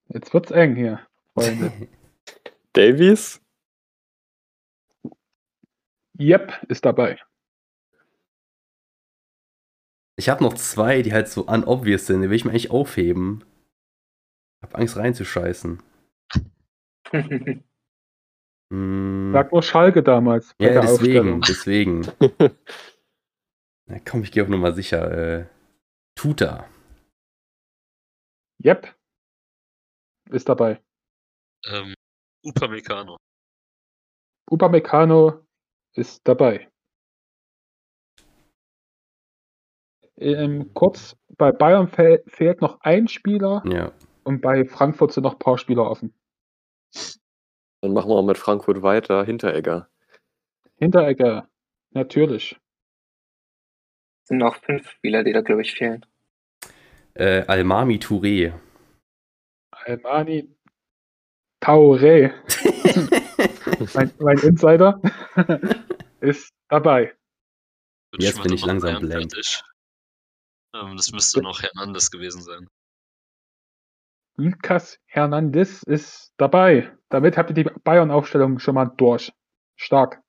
[SPEAKER 2] Jetzt wird's eng hier, Freunde. *laughs*
[SPEAKER 4] Davies?
[SPEAKER 2] Yep, ist dabei.
[SPEAKER 1] Ich habe noch zwei, die halt so unobvious sind. Die will ich mir eigentlich aufheben. Hab Angst reinzuscheißen. *laughs* Hm.
[SPEAKER 2] Sag nur Schalke damals.
[SPEAKER 1] Ja, deswegen, deswegen. *laughs* Na komm, ich gehe auf Nummer sicher. Äh, Tuta.
[SPEAKER 2] Yep. Ist dabei.
[SPEAKER 5] Ähm, Upamecano.
[SPEAKER 2] Upamecano ist dabei. Ähm, kurz, bei Bayern fe fehlt noch ein Spieler
[SPEAKER 1] Ja.
[SPEAKER 2] und bei Frankfurt sind noch ein paar Spieler offen.
[SPEAKER 4] Dann machen wir auch mit Frankfurt weiter. Hinteregger.
[SPEAKER 2] Hinteregger, natürlich.
[SPEAKER 3] sind noch fünf Spieler, die da, glaube ich, fehlen.
[SPEAKER 1] Äh, Almami Touré.
[SPEAKER 2] Almani Taure, mein, mein Insider, *laughs* ist dabei.
[SPEAKER 1] Jetzt bin ich langsam
[SPEAKER 5] 43. Ähm, das müsste noch Hernandez gewesen sein.
[SPEAKER 2] Lucas Hernandez ist dabei. Damit habt ihr die Bayern-Aufstellung schon mal durch. Stark.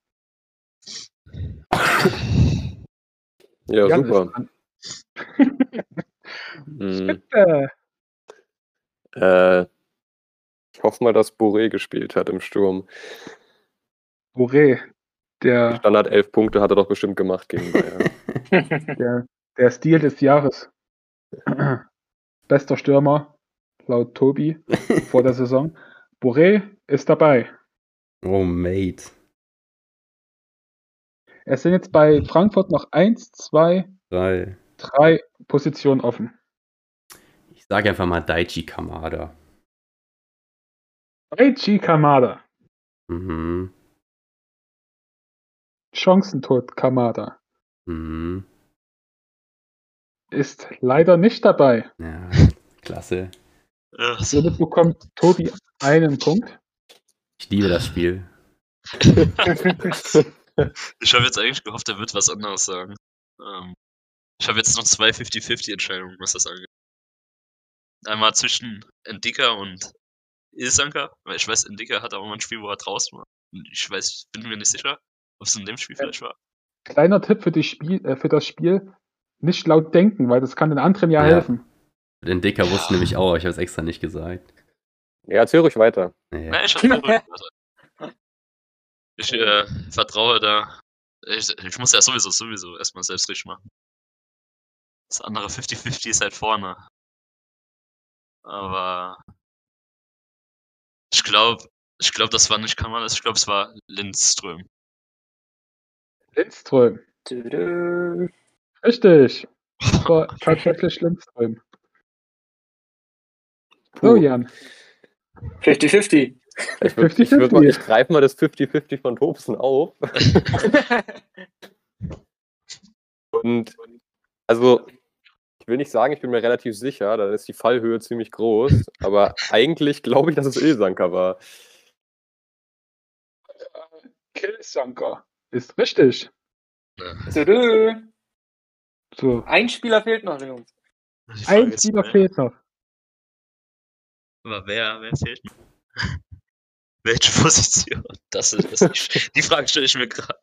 [SPEAKER 4] Ja,
[SPEAKER 2] Jan
[SPEAKER 4] super.
[SPEAKER 2] ist dran. *laughs*
[SPEAKER 4] Hm.
[SPEAKER 2] Bitte.
[SPEAKER 4] Äh, ich hoffe mal, dass Boré gespielt hat im Sturm.
[SPEAKER 2] Boré, der,
[SPEAKER 4] Standard 11 Punkte hat er doch bestimmt gemacht gegen Bayern. *laughs*
[SPEAKER 2] der, der Stil des Jahres. *clears throat* Bester Stürmer, laut Tobi, vor der Saison. Boré ist dabei.
[SPEAKER 1] oh, Mate.
[SPEAKER 2] Es sind jetzt bei Frankfurt noch eins, zwei,
[SPEAKER 1] Drei.
[SPEAKER 2] drei Positionen offen.
[SPEAKER 1] Ich sage einfach mal Daichi Kamada.
[SPEAKER 2] Reichi Kamada.
[SPEAKER 1] Mhm.
[SPEAKER 2] Chancentod Kamada.
[SPEAKER 1] Mhm.
[SPEAKER 2] Ist leider nicht dabei.
[SPEAKER 1] Ja, klasse.
[SPEAKER 2] Somit bekommt Tobi einen Punkt.
[SPEAKER 1] Ich liebe das Spiel. *laughs*
[SPEAKER 5] Ich habe jetzt eigentlich gehofft, er wird was anderes sagen. Ähm, ich habe jetzt noch zwei 50-50-Entscheidungen, was das angeht. Einmal zwischen Endika und Ilsanka, weil ich weiß, Endika hat auch mal ein Spiel, wo er draußen war. Und Ich weiß, bin mir nicht sicher, ob es in dem Spiel vielleicht war.
[SPEAKER 2] Kleiner Tipp für, die Spiel, äh, für das Spiel. Nicht laut denken, weil das kann den anderen ja,
[SPEAKER 1] Ja.
[SPEAKER 2] helfen.
[SPEAKER 1] Den Dicker wusste nämlich auch, ich habe es extra nicht gesagt.
[SPEAKER 4] ja, erzähl ruhig weiter.
[SPEAKER 1] Nee.
[SPEAKER 5] Nein, ich vertraue. ich äh, vertraue da. Ich, ich muss ja sowieso, sowieso erstmal selbst richtig machen. Das andere 50-50 ist halt vorne. Aber ich glaube, ich glaube, das war nicht Kamalas, ich glaube, es war Lindström.
[SPEAKER 2] Lindström. Richtig. *laughs* Das war tatsächlich Lindström. So. Jan.
[SPEAKER 3] 50-50.
[SPEAKER 4] Ich, würd, ich, würd
[SPEAKER 2] 50-50.
[SPEAKER 4] mal, ich greife mal das 50-50 von Tobsen auf. *laughs* Und also, ich will nicht sagen, ich bin mir relativ sicher, dann ist die Fallhöhe ziemlich groß, aber eigentlich glaube ich, dass es Ilsanker war.
[SPEAKER 2] Killsanker. Ist richtig.
[SPEAKER 3] Tüdü.
[SPEAKER 2] So.
[SPEAKER 3] Ein Spieler fehlt noch, Jungs.
[SPEAKER 2] Ein Spieler
[SPEAKER 5] wer-
[SPEAKER 2] fehlt noch.
[SPEAKER 5] Aber wer, wer fehlt noch? *laughs* Welche Position? Das ist, das ist die Frage stelle ich mir gerade.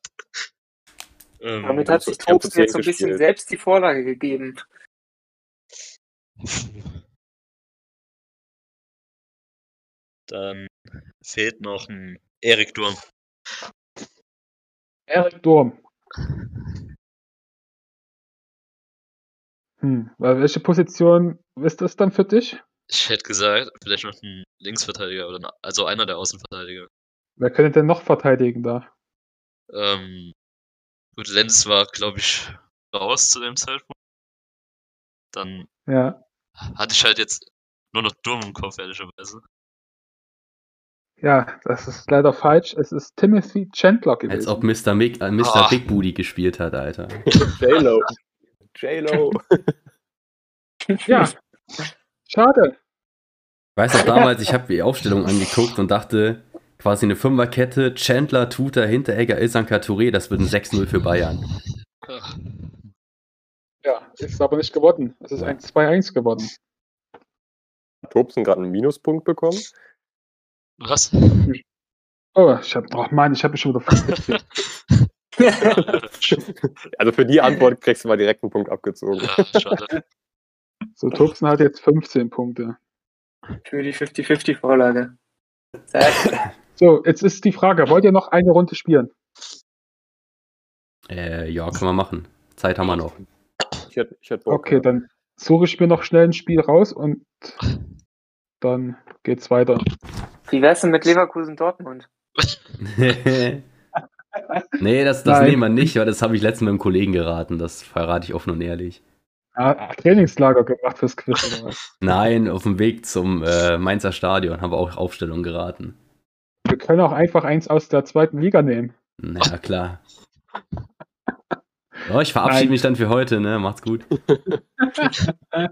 [SPEAKER 5] Ähm,
[SPEAKER 3] Damit hat sich Tobsen jetzt so ein bisschen selbst die Vorlage gegeben.
[SPEAKER 5] Dann fehlt noch ein Erik Durm.
[SPEAKER 2] Erik Durm. Hm, weil welche Position ist das dann für dich?
[SPEAKER 5] Ich hätte gesagt, vielleicht noch ein Linksverteidiger oder ein, also einer der Außenverteidiger.
[SPEAKER 2] Wer könnte denn noch verteidigen da?
[SPEAKER 5] Ähm, gut, Lenz war, glaube ich, raus zu dem Zeitpunkt. Dann
[SPEAKER 2] Ja.
[SPEAKER 5] Hatte ich halt jetzt nur noch Durm im Kopf, ehrlicherweise.
[SPEAKER 2] Ja, das ist leider falsch. Es ist Timothy Chandler gewesen.
[SPEAKER 1] Als ob Mr. Mick, äh, Mr.
[SPEAKER 5] Ah.
[SPEAKER 1] Big Booty gespielt hat, Alter. *laughs*
[SPEAKER 4] J-Lo. J-Lo.
[SPEAKER 2] Ja. Schade.
[SPEAKER 1] Ich weiß noch damals, ich habe die Aufstellung angeguckt und dachte, quasi eine Fünferkette, Chandler, Tuta, Hinteregger, Ilsanka, Touré, das wird ein 6-0 für Bayern.
[SPEAKER 2] Ja, ist aber nicht geworden. Es ist ein 2-1 geworden.
[SPEAKER 4] Tobsen gerade einen Minuspunkt bekommen.
[SPEAKER 5] Was?
[SPEAKER 2] Oh, ich hab, oh Mann, ich habe mich schon wieder vergessen. *laughs*
[SPEAKER 4] Also für die Antwort kriegst du mal direkt einen Punkt abgezogen.
[SPEAKER 5] ja, schade.
[SPEAKER 2] So, Tobsen hat jetzt 15 Punkte.
[SPEAKER 3] Für die 50-50-Vorlage. Sehr-
[SPEAKER 2] So, jetzt ist die Frage, wollt ihr noch eine Runde spielen?
[SPEAKER 1] Äh, ja, können wir machen. Zeit haben wir noch.
[SPEAKER 4] Hätte, ich hätte Bock.
[SPEAKER 2] Okay, dann suche ich mir noch schnell ein Spiel raus und dann geht's weiter.
[SPEAKER 3] Wie wär's denn mit Leverkusen Dortmund? *laughs*
[SPEAKER 1] nee, das, das nehmen wir nicht, weil das habe ich letztens mit einem Kollegen geraten. Das verrate ich offen und ehrlich.
[SPEAKER 2] Ah, Trainingslager gemacht fürs Quiz oder was? *laughs*
[SPEAKER 1] Nein, auf dem Weg zum äh, Mainzer Stadion haben wir auch Aufstellung geraten.
[SPEAKER 2] Wir können auch einfach eins aus der zweiten Liga nehmen.
[SPEAKER 1] Na ja, klar. Oh, ich verabschiede
[SPEAKER 2] Nein.
[SPEAKER 1] mich dann für heute, ne? Macht's gut. *laughs*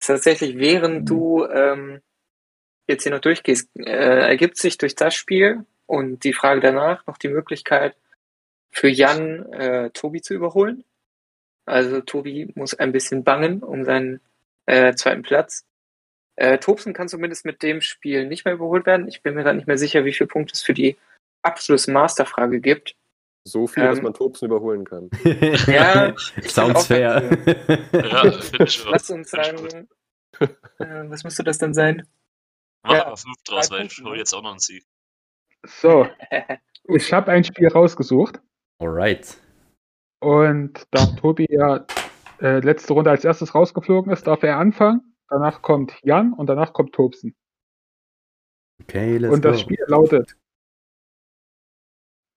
[SPEAKER 3] Tatsächlich, während du ähm, jetzt hier noch durchgehst, äh, ergibt sich durch das Spiel und die Frage danach noch die Möglichkeit für Jan äh, Tobi zu überholen. Also Tobi muss ein bisschen bangen um seinen äh, zweiten Platz. Äh, Tobsen kann zumindest mit dem Spiel nicht mehr überholt werden. Ich bin mir gerade nicht mehr sicher, wie viele Punkte es für die Abschluss-Masterfrage gibt.
[SPEAKER 4] So viel, dass
[SPEAKER 3] Ähm,
[SPEAKER 4] man Tobsen überholen kann. *laughs*
[SPEAKER 3] Ja,
[SPEAKER 1] Sounds fair.
[SPEAKER 5] Ja.
[SPEAKER 3] Lass uns sagen, äh, was müsste das denn sein?
[SPEAKER 5] Mach
[SPEAKER 3] Ja.
[SPEAKER 5] aber fünf draus, weil ich hole
[SPEAKER 3] ne?
[SPEAKER 5] jetzt auch noch einen Sieg.
[SPEAKER 2] So, *laughs* ich habe ein Spiel rausgesucht
[SPEAKER 1] Alright.
[SPEAKER 2] und da Tobi ja äh, letzte Runde als erstes rausgeflogen ist, darf er anfangen. Danach kommt Jan und danach kommt Tobsen.
[SPEAKER 1] Okay, let's
[SPEAKER 2] und das
[SPEAKER 1] go.
[SPEAKER 2] Spiel lautet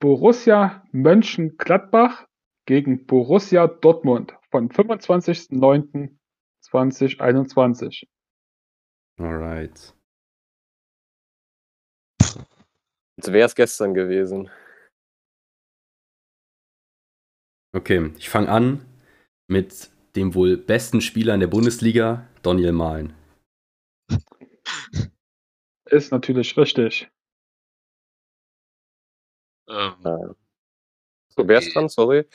[SPEAKER 2] Borussia Mönchengladbach gegen Borussia Dortmund von 25.09.2021.
[SPEAKER 1] Alright.
[SPEAKER 4] Als wäre es gestern gewesen.
[SPEAKER 1] Okay, ich fange an mit dem wohl besten Spieler in der Bundesliga, Daniel Mahlen.
[SPEAKER 2] Ist natürlich richtig.
[SPEAKER 5] Ähm.
[SPEAKER 4] So, wer ist dran? Sorry.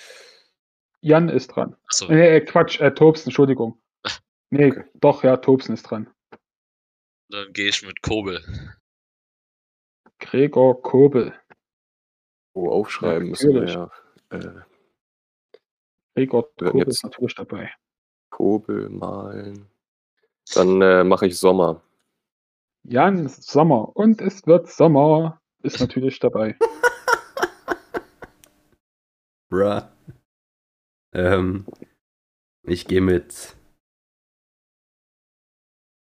[SPEAKER 2] Jan ist dran.
[SPEAKER 5] achso,
[SPEAKER 2] Nee, äh, Quatsch, äh, Tobsen, Entschuldigung. *laughs* Nee, doch, ja, Tobsen ist dran.
[SPEAKER 5] dann gehe ich mit Kobel.
[SPEAKER 2] Gregor Kobel.
[SPEAKER 4] Oh, aufschreiben müssen wir ja. Äh,
[SPEAKER 2] Gregor Kobel
[SPEAKER 4] jetzt.
[SPEAKER 2] ist natürlich dabei.
[SPEAKER 4] Kobel malen. Dann äh, mache ich Sommer.
[SPEAKER 2] Jan ist Sommer und es wird Sommer. Ist *laughs* natürlich dabei.
[SPEAKER 1] Bruh. Ähm, ich gehe mit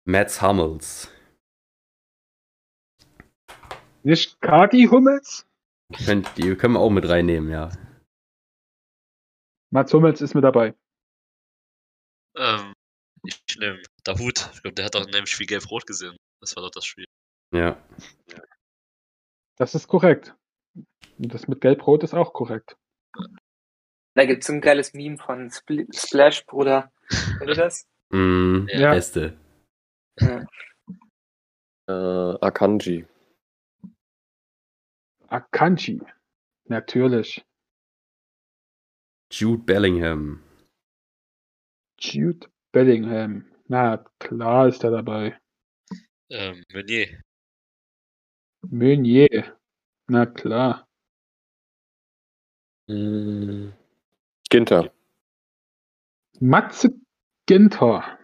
[SPEAKER 1] Mats Hummels.
[SPEAKER 2] Nicht Kagi Hummels?
[SPEAKER 1] Könnt, die können wir auch mit reinnehmen, ja.
[SPEAKER 2] Mats Hummels ist mit dabei.
[SPEAKER 5] Ähm, ich nehme Dahut. Ich glaube, der hat doch nämlich wie gelb-rot gesehen. Das war doch das Spiel.
[SPEAKER 1] Ja.
[SPEAKER 2] Das ist korrekt. Und das mit Gelb-Rot ist auch korrekt.
[SPEAKER 3] Da gibt es so ein geiles Meme von Spl Splash, Bruder. Kennt ihr das?
[SPEAKER 1] Mm,
[SPEAKER 2] Ja.
[SPEAKER 1] Beste.
[SPEAKER 3] Ja.
[SPEAKER 4] Äh, Akanji.
[SPEAKER 2] Akanji. Natürlich.
[SPEAKER 1] Jude Bellingham.
[SPEAKER 2] Jude Bellingham. Na, klar ist er dabei.
[SPEAKER 5] Ähm, Meunier.
[SPEAKER 2] Meunier. Na klar.
[SPEAKER 4] Hm. Ginter.
[SPEAKER 2] Matze Ginter.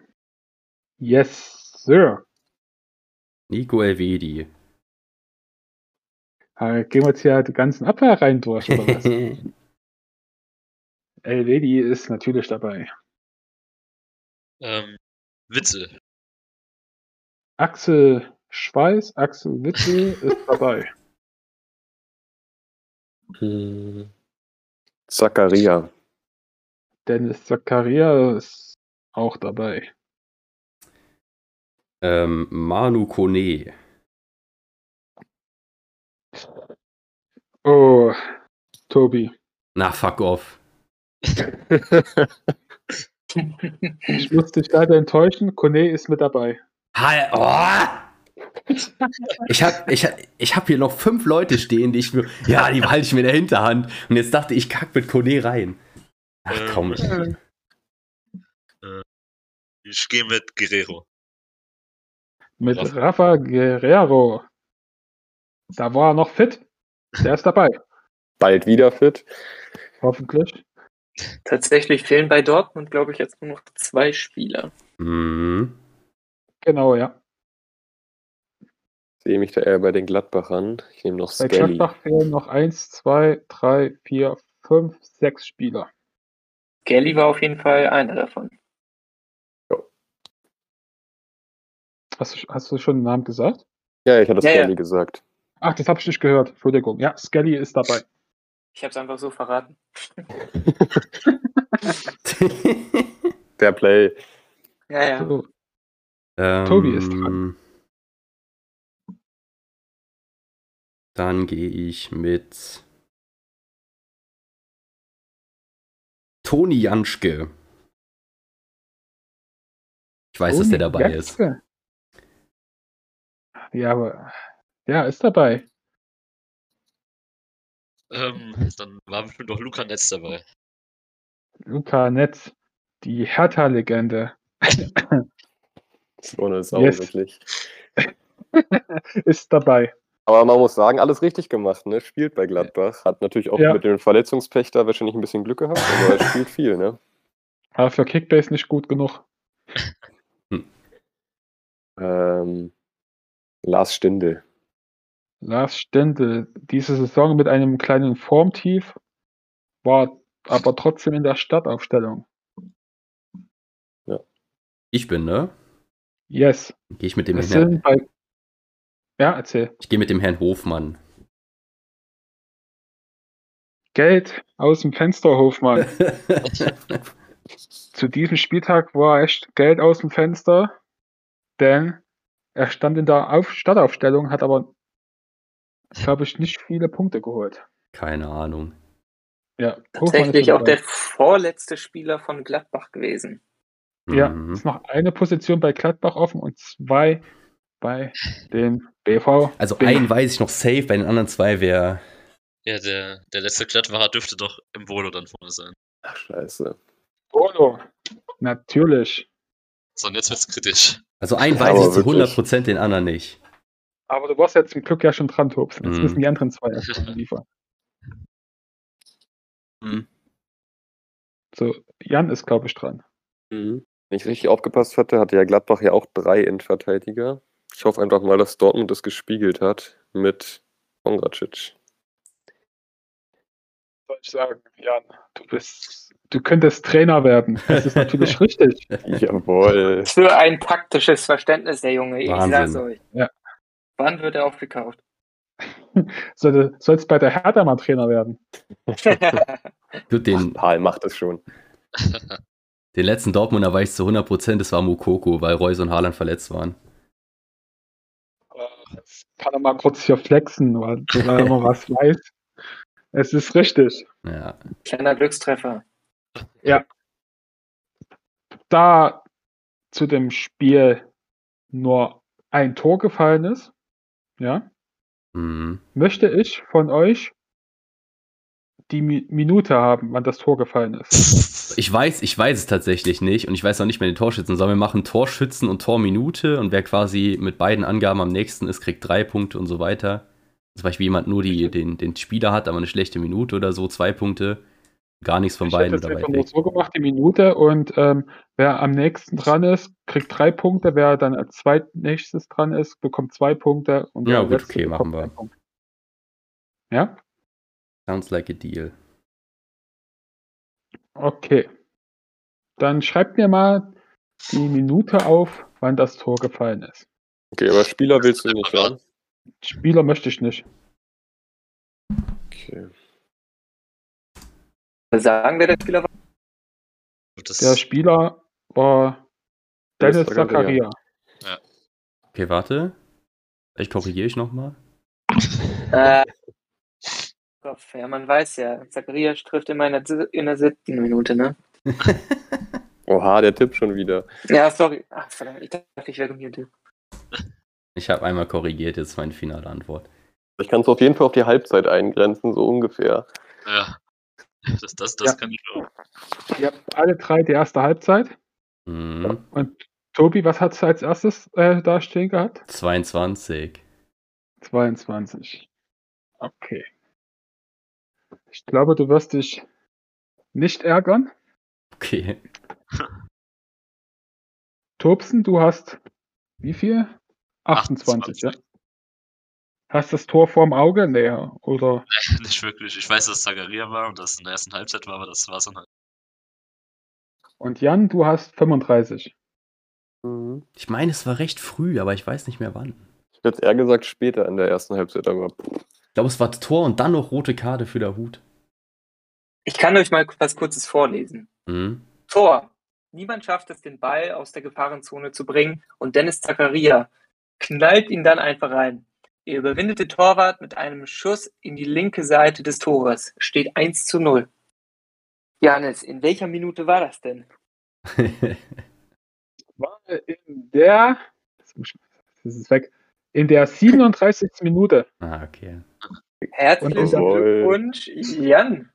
[SPEAKER 2] Yes, sir.
[SPEAKER 1] Nico Elvedi.
[SPEAKER 2] Gehen wir jetzt hier die ganzen Abwehrreihen durch, oder was? *laughs* Elvedi ist natürlich dabei.
[SPEAKER 5] Ähm, Witze.
[SPEAKER 2] Axel Schweiß, Axel Witzel *laughs* ist dabei.
[SPEAKER 4] Hm.
[SPEAKER 2] Dennis Zakaria ist auch dabei.
[SPEAKER 1] Ähm, Manu Kone.
[SPEAKER 2] Oh, Tobi.
[SPEAKER 1] Na, fuck off.
[SPEAKER 2] Ich muss dich leider enttäuschen. Kone ist mit dabei.
[SPEAKER 1] Hi, oh! Ich habe ich, hab- ich hab hier noch fünf Leute stehen, die ich mir. Ja, die halte ich mir in der Hinterhand. Und jetzt dachte ich, kack mit Kone rein. Ach komm.
[SPEAKER 5] Ich gehe mit Guerrero.
[SPEAKER 2] Mit
[SPEAKER 5] Rafa.
[SPEAKER 2] Rafa Guerrero. Da war er noch fit. Der ist dabei.
[SPEAKER 4] Bald wieder fit.
[SPEAKER 2] Hoffentlich.
[SPEAKER 3] Tatsächlich fehlen bei Dortmund, glaube ich, jetzt nur noch zwei Spieler.
[SPEAKER 1] Mhm.
[SPEAKER 2] Genau, ja.
[SPEAKER 4] Sehe mich da eher bei den Gladbachern. Ich nehme noch
[SPEAKER 2] Bei
[SPEAKER 4] Skelly.
[SPEAKER 2] Gladbach fehlen noch eins, zwei, drei, vier, fünf, sechs Spieler.
[SPEAKER 3] Kelly war auf jeden Fall einer davon.
[SPEAKER 2] Hast du, hast du schon den Namen gesagt?
[SPEAKER 4] Ja, ich hatte
[SPEAKER 3] Ja, ja.
[SPEAKER 4] Skelly gesagt.
[SPEAKER 2] Ach, das habe ich nicht gehört. Entschuldigung. Ja, Skelly ist dabei.
[SPEAKER 3] Ich habe es einfach so verraten. *laughs*
[SPEAKER 4] Der Play.
[SPEAKER 3] Ja, ja.
[SPEAKER 2] So,
[SPEAKER 1] ähm,
[SPEAKER 2] Tobi ist dran.
[SPEAKER 1] Dann gehe ich mit Toni Janschke. Ich weiß, dass der
[SPEAKER 2] Toni
[SPEAKER 1] dabei ist.
[SPEAKER 2] Janschke. Ja, aber ja, ist dabei.
[SPEAKER 5] Ähm, dann war bestimmt noch Luca Netz dabei.
[SPEAKER 2] Luca Netz, die Hertha-Legende,
[SPEAKER 4] So eine Sau,
[SPEAKER 2] Yes.
[SPEAKER 4] wirklich. *laughs*
[SPEAKER 2] ist dabei.
[SPEAKER 4] Aber man muss sagen, alles richtig gemacht, ne? Spielt bei Gladbach. Hat natürlich auch
[SPEAKER 2] Ja.
[SPEAKER 4] mit dem Verletzungspech da wahrscheinlich ein bisschen Glück gehabt, aber er spielt viel, ne?
[SPEAKER 2] Aber für Kickbase nicht gut genug.
[SPEAKER 4] Ähm, Lars Stindl.
[SPEAKER 2] Lars Stendel, diese Saison mit einem kleinen Formtief, war aber trotzdem in der Startaufstellung.
[SPEAKER 1] Ich bin, ne?
[SPEAKER 2] Yes.
[SPEAKER 1] Gehe ich mit dem
[SPEAKER 2] Es
[SPEAKER 1] Herrn,
[SPEAKER 2] sind bei. Ja, erzähl.
[SPEAKER 1] ich gehe mit dem Herrn Hofmann.
[SPEAKER 2] Geld aus dem Fenster, Hofmann. *laughs* Zu diesem Spieltag war echt Geld aus dem Fenster, denn er stand in der Auf Startaufstellung, hat aber, glaube ich, nicht viele Punkte geholt.
[SPEAKER 1] Keine Ahnung.
[SPEAKER 2] Ja,
[SPEAKER 3] Tatsächlich auch der vorletzte Spieler von Gladbach gewesen.
[SPEAKER 2] Ja,
[SPEAKER 1] Mhm.
[SPEAKER 2] ist noch eine Position bei Gladbach offen und zwei bei den BV.
[SPEAKER 1] Also
[SPEAKER 2] Bin-
[SPEAKER 1] einen weiß ich noch safe, bei den anderen zwei wäre.
[SPEAKER 5] Ja, der, der letzte Gladbacher dürfte doch im Volo dann vorne sein.
[SPEAKER 4] Ach, scheiße.
[SPEAKER 2] Bolo. Natürlich.
[SPEAKER 5] So, und jetzt wird's kritisch.
[SPEAKER 1] Also einen
[SPEAKER 4] Ja,
[SPEAKER 1] weiß ich zu
[SPEAKER 4] wirklich.
[SPEAKER 1] 100%, den anderen nicht.
[SPEAKER 2] Aber du warst jetzt zum Glück ja schon dran, Tops. Jetzt
[SPEAKER 1] Mhm.
[SPEAKER 2] müssen die anderen zwei erst *laughs* liefern.
[SPEAKER 4] Mhm.
[SPEAKER 2] So, Jan ist, glaube ich, dran.
[SPEAKER 4] Mhm. Wenn ich richtig aufgepasst hatte, hatte ja Gladbach ja auch drei Endverteidiger. Ich hoffe einfach mal, dass Dortmund das gespiegelt hat mit Kongracic.
[SPEAKER 2] Soll ich sagen, Jan, du bist, du könntest Trainer werden. Das ist natürlich *laughs* richtig.
[SPEAKER 4] Jawohl.
[SPEAKER 3] Für ein taktisches Verständnis, der Junge. Ich
[SPEAKER 1] Wahnsinn.
[SPEAKER 3] sag's euch.
[SPEAKER 2] Ja.
[SPEAKER 3] Wann wird er aufgekauft? *laughs*
[SPEAKER 2] Soll, sollst bei der Hertha mal Trainer werden. *laughs*
[SPEAKER 1] Gut, den,
[SPEAKER 4] Paul macht es schon.
[SPEAKER 1] den letzten Dortmunder weiß ich zu 100%, das war Mukoko, weil Reus und Haaland verletzt waren.
[SPEAKER 2] Jetzt kann er mal kurz hier flexen, weil weil er mal was weiß. Es ist richtig.
[SPEAKER 1] Ja.
[SPEAKER 3] Kleiner Glückstreffer.
[SPEAKER 2] Da zu dem Spiel nur ein Tor gefallen ist, ja,
[SPEAKER 1] Mhm.
[SPEAKER 2] möchte ich von euch die Mi Minute haben, wann das Tor gefallen ist. *laughs*
[SPEAKER 1] Ich weiß, ich weiß es tatsächlich nicht und ich weiß auch nicht mehr den Torschützen, sondern wir machen Torschützen und Torminute und wer quasi mit beiden Angaben am nächsten ist, kriegt drei Punkte und so weiter. Zum Beispiel jemand nur die, den, den Spieler hat, aber eine schlechte Minute oder so, zwei Punkte. Gar nichts von
[SPEAKER 2] ich
[SPEAKER 1] beiden weit
[SPEAKER 2] einfach nur
[SPEAKER 1] weg.
[SPEAKER 2] so gemacht, die Minute und ähm, wer am nächsten dran ist, kriegt drei Punkte, wer dann als zweitnächstes dran ist, bekommt zwei Punkte und
[SPEAKER 1] Ja, gut, okay, machen wir.
[SPEAKER 2] Ja?
[SPEAKER 1] Sounds like a deal.
[SPEAKER 2] Okay. Dann schreibt mir mal die Minute auf, wann das Tor gefallen ist.
[SPEAKER 4] Okay, aber Spieler willst du nicht hören?
[SPEAKER 2] Spieler möchte ich nicht.
[SPEAKER 4] Okay.
[SPEAKER 3] sagen, wer der Spieler war?
[SPEAKER 5] Das,
[SPEAKER 2] Der Spieler war
[SPEAKER 4] Dennis Zakaria.
[SPEAKER 2] Zakaria.
[SPEAKER 1] Okay, warte. Ich korrigiere ich nochmal.
[SPEAKER 3] Äh, Kopf, ja, man weiß ja, Zacharias trifft immer in der, in der siebten Minute, ne? *laughs*
[SPEAKER 4] Oha, der Tipp schon wieder.
[SPEAKER 3] Ja, sorry. Ach, verdammt, ich dachte, ich wäre gemutet.
[SPEAKER 1] Ich habe einmal korrigiert, jetzt meine finale Antwort.
[SPEAKER 4] Ich kann es auf jeden Fall auf die Halbzeit eingrenzen, so ungefähr.
[SPEAKER 5] Ja. Das, das, das
[SPEAKER 2] Ja.
[SPEAKER 5] kann ich auch.
[SPEAKER 2] Ihr habt alle drei die erste Halbzeit.
[SPEAKER 1] Mhm.
[SPEAKER 2] Und Tobi, was hat als erstes äh, da stehen gehabt?
[SPEAKER 1] 22.
[SPEAKER 2] 22. Okay. Ich glaube, du wirst dich nicht ärgern.
[SPEAKER 1] Okay. *laughs*
[SPEAKER 2] Tobsen, du hast wie viel? 28, ja. Hast das Tor vorm Auge? Nee, oder? *laughs*
[SPEAKER 5] Nicht wirklich. Ich weiß, dass Zagaria war und dass es in der ersten Halbzeit war, aber das war es dann halt.
[SPEAKER 2] Und Jan, du hast 35.
[SPEAKER 4] Mhm.
[SPEAKER 1] Ich meine, es war recht früh, aber ich weiß nicht mehr wann.
[SPEAKER 4] Ich hätte jetzt eher gesagt später in der ersten Halbzeit, aber
[SPEAKER 1] Ich glaube, es war Tor und dann noch rote Karte für der Hut.
[SPEAKER 3] Ich kann euch mal was Kurzes vorlesen.
[SPEAKER 1] Mhm.
[SPEAKER 3] Tor. Niemand schafft es, den Ball aus der Gefahrenzone zu bringen und Dennis Zakaria knallt ihn dann einfach rein. Er überwindet den Torwart mit einem Schuss in die linke Seite des Tores. Steht 1 zu 0. Janis, in welcher Minute war das denn? *laughs*
[SPEAKER 2] War in der, das ist weg, in der 37. Minute.
[SPEAKER 1] ah, okay.
[SPEAKER 3] Herzlichen. Glückwunsch, Jan.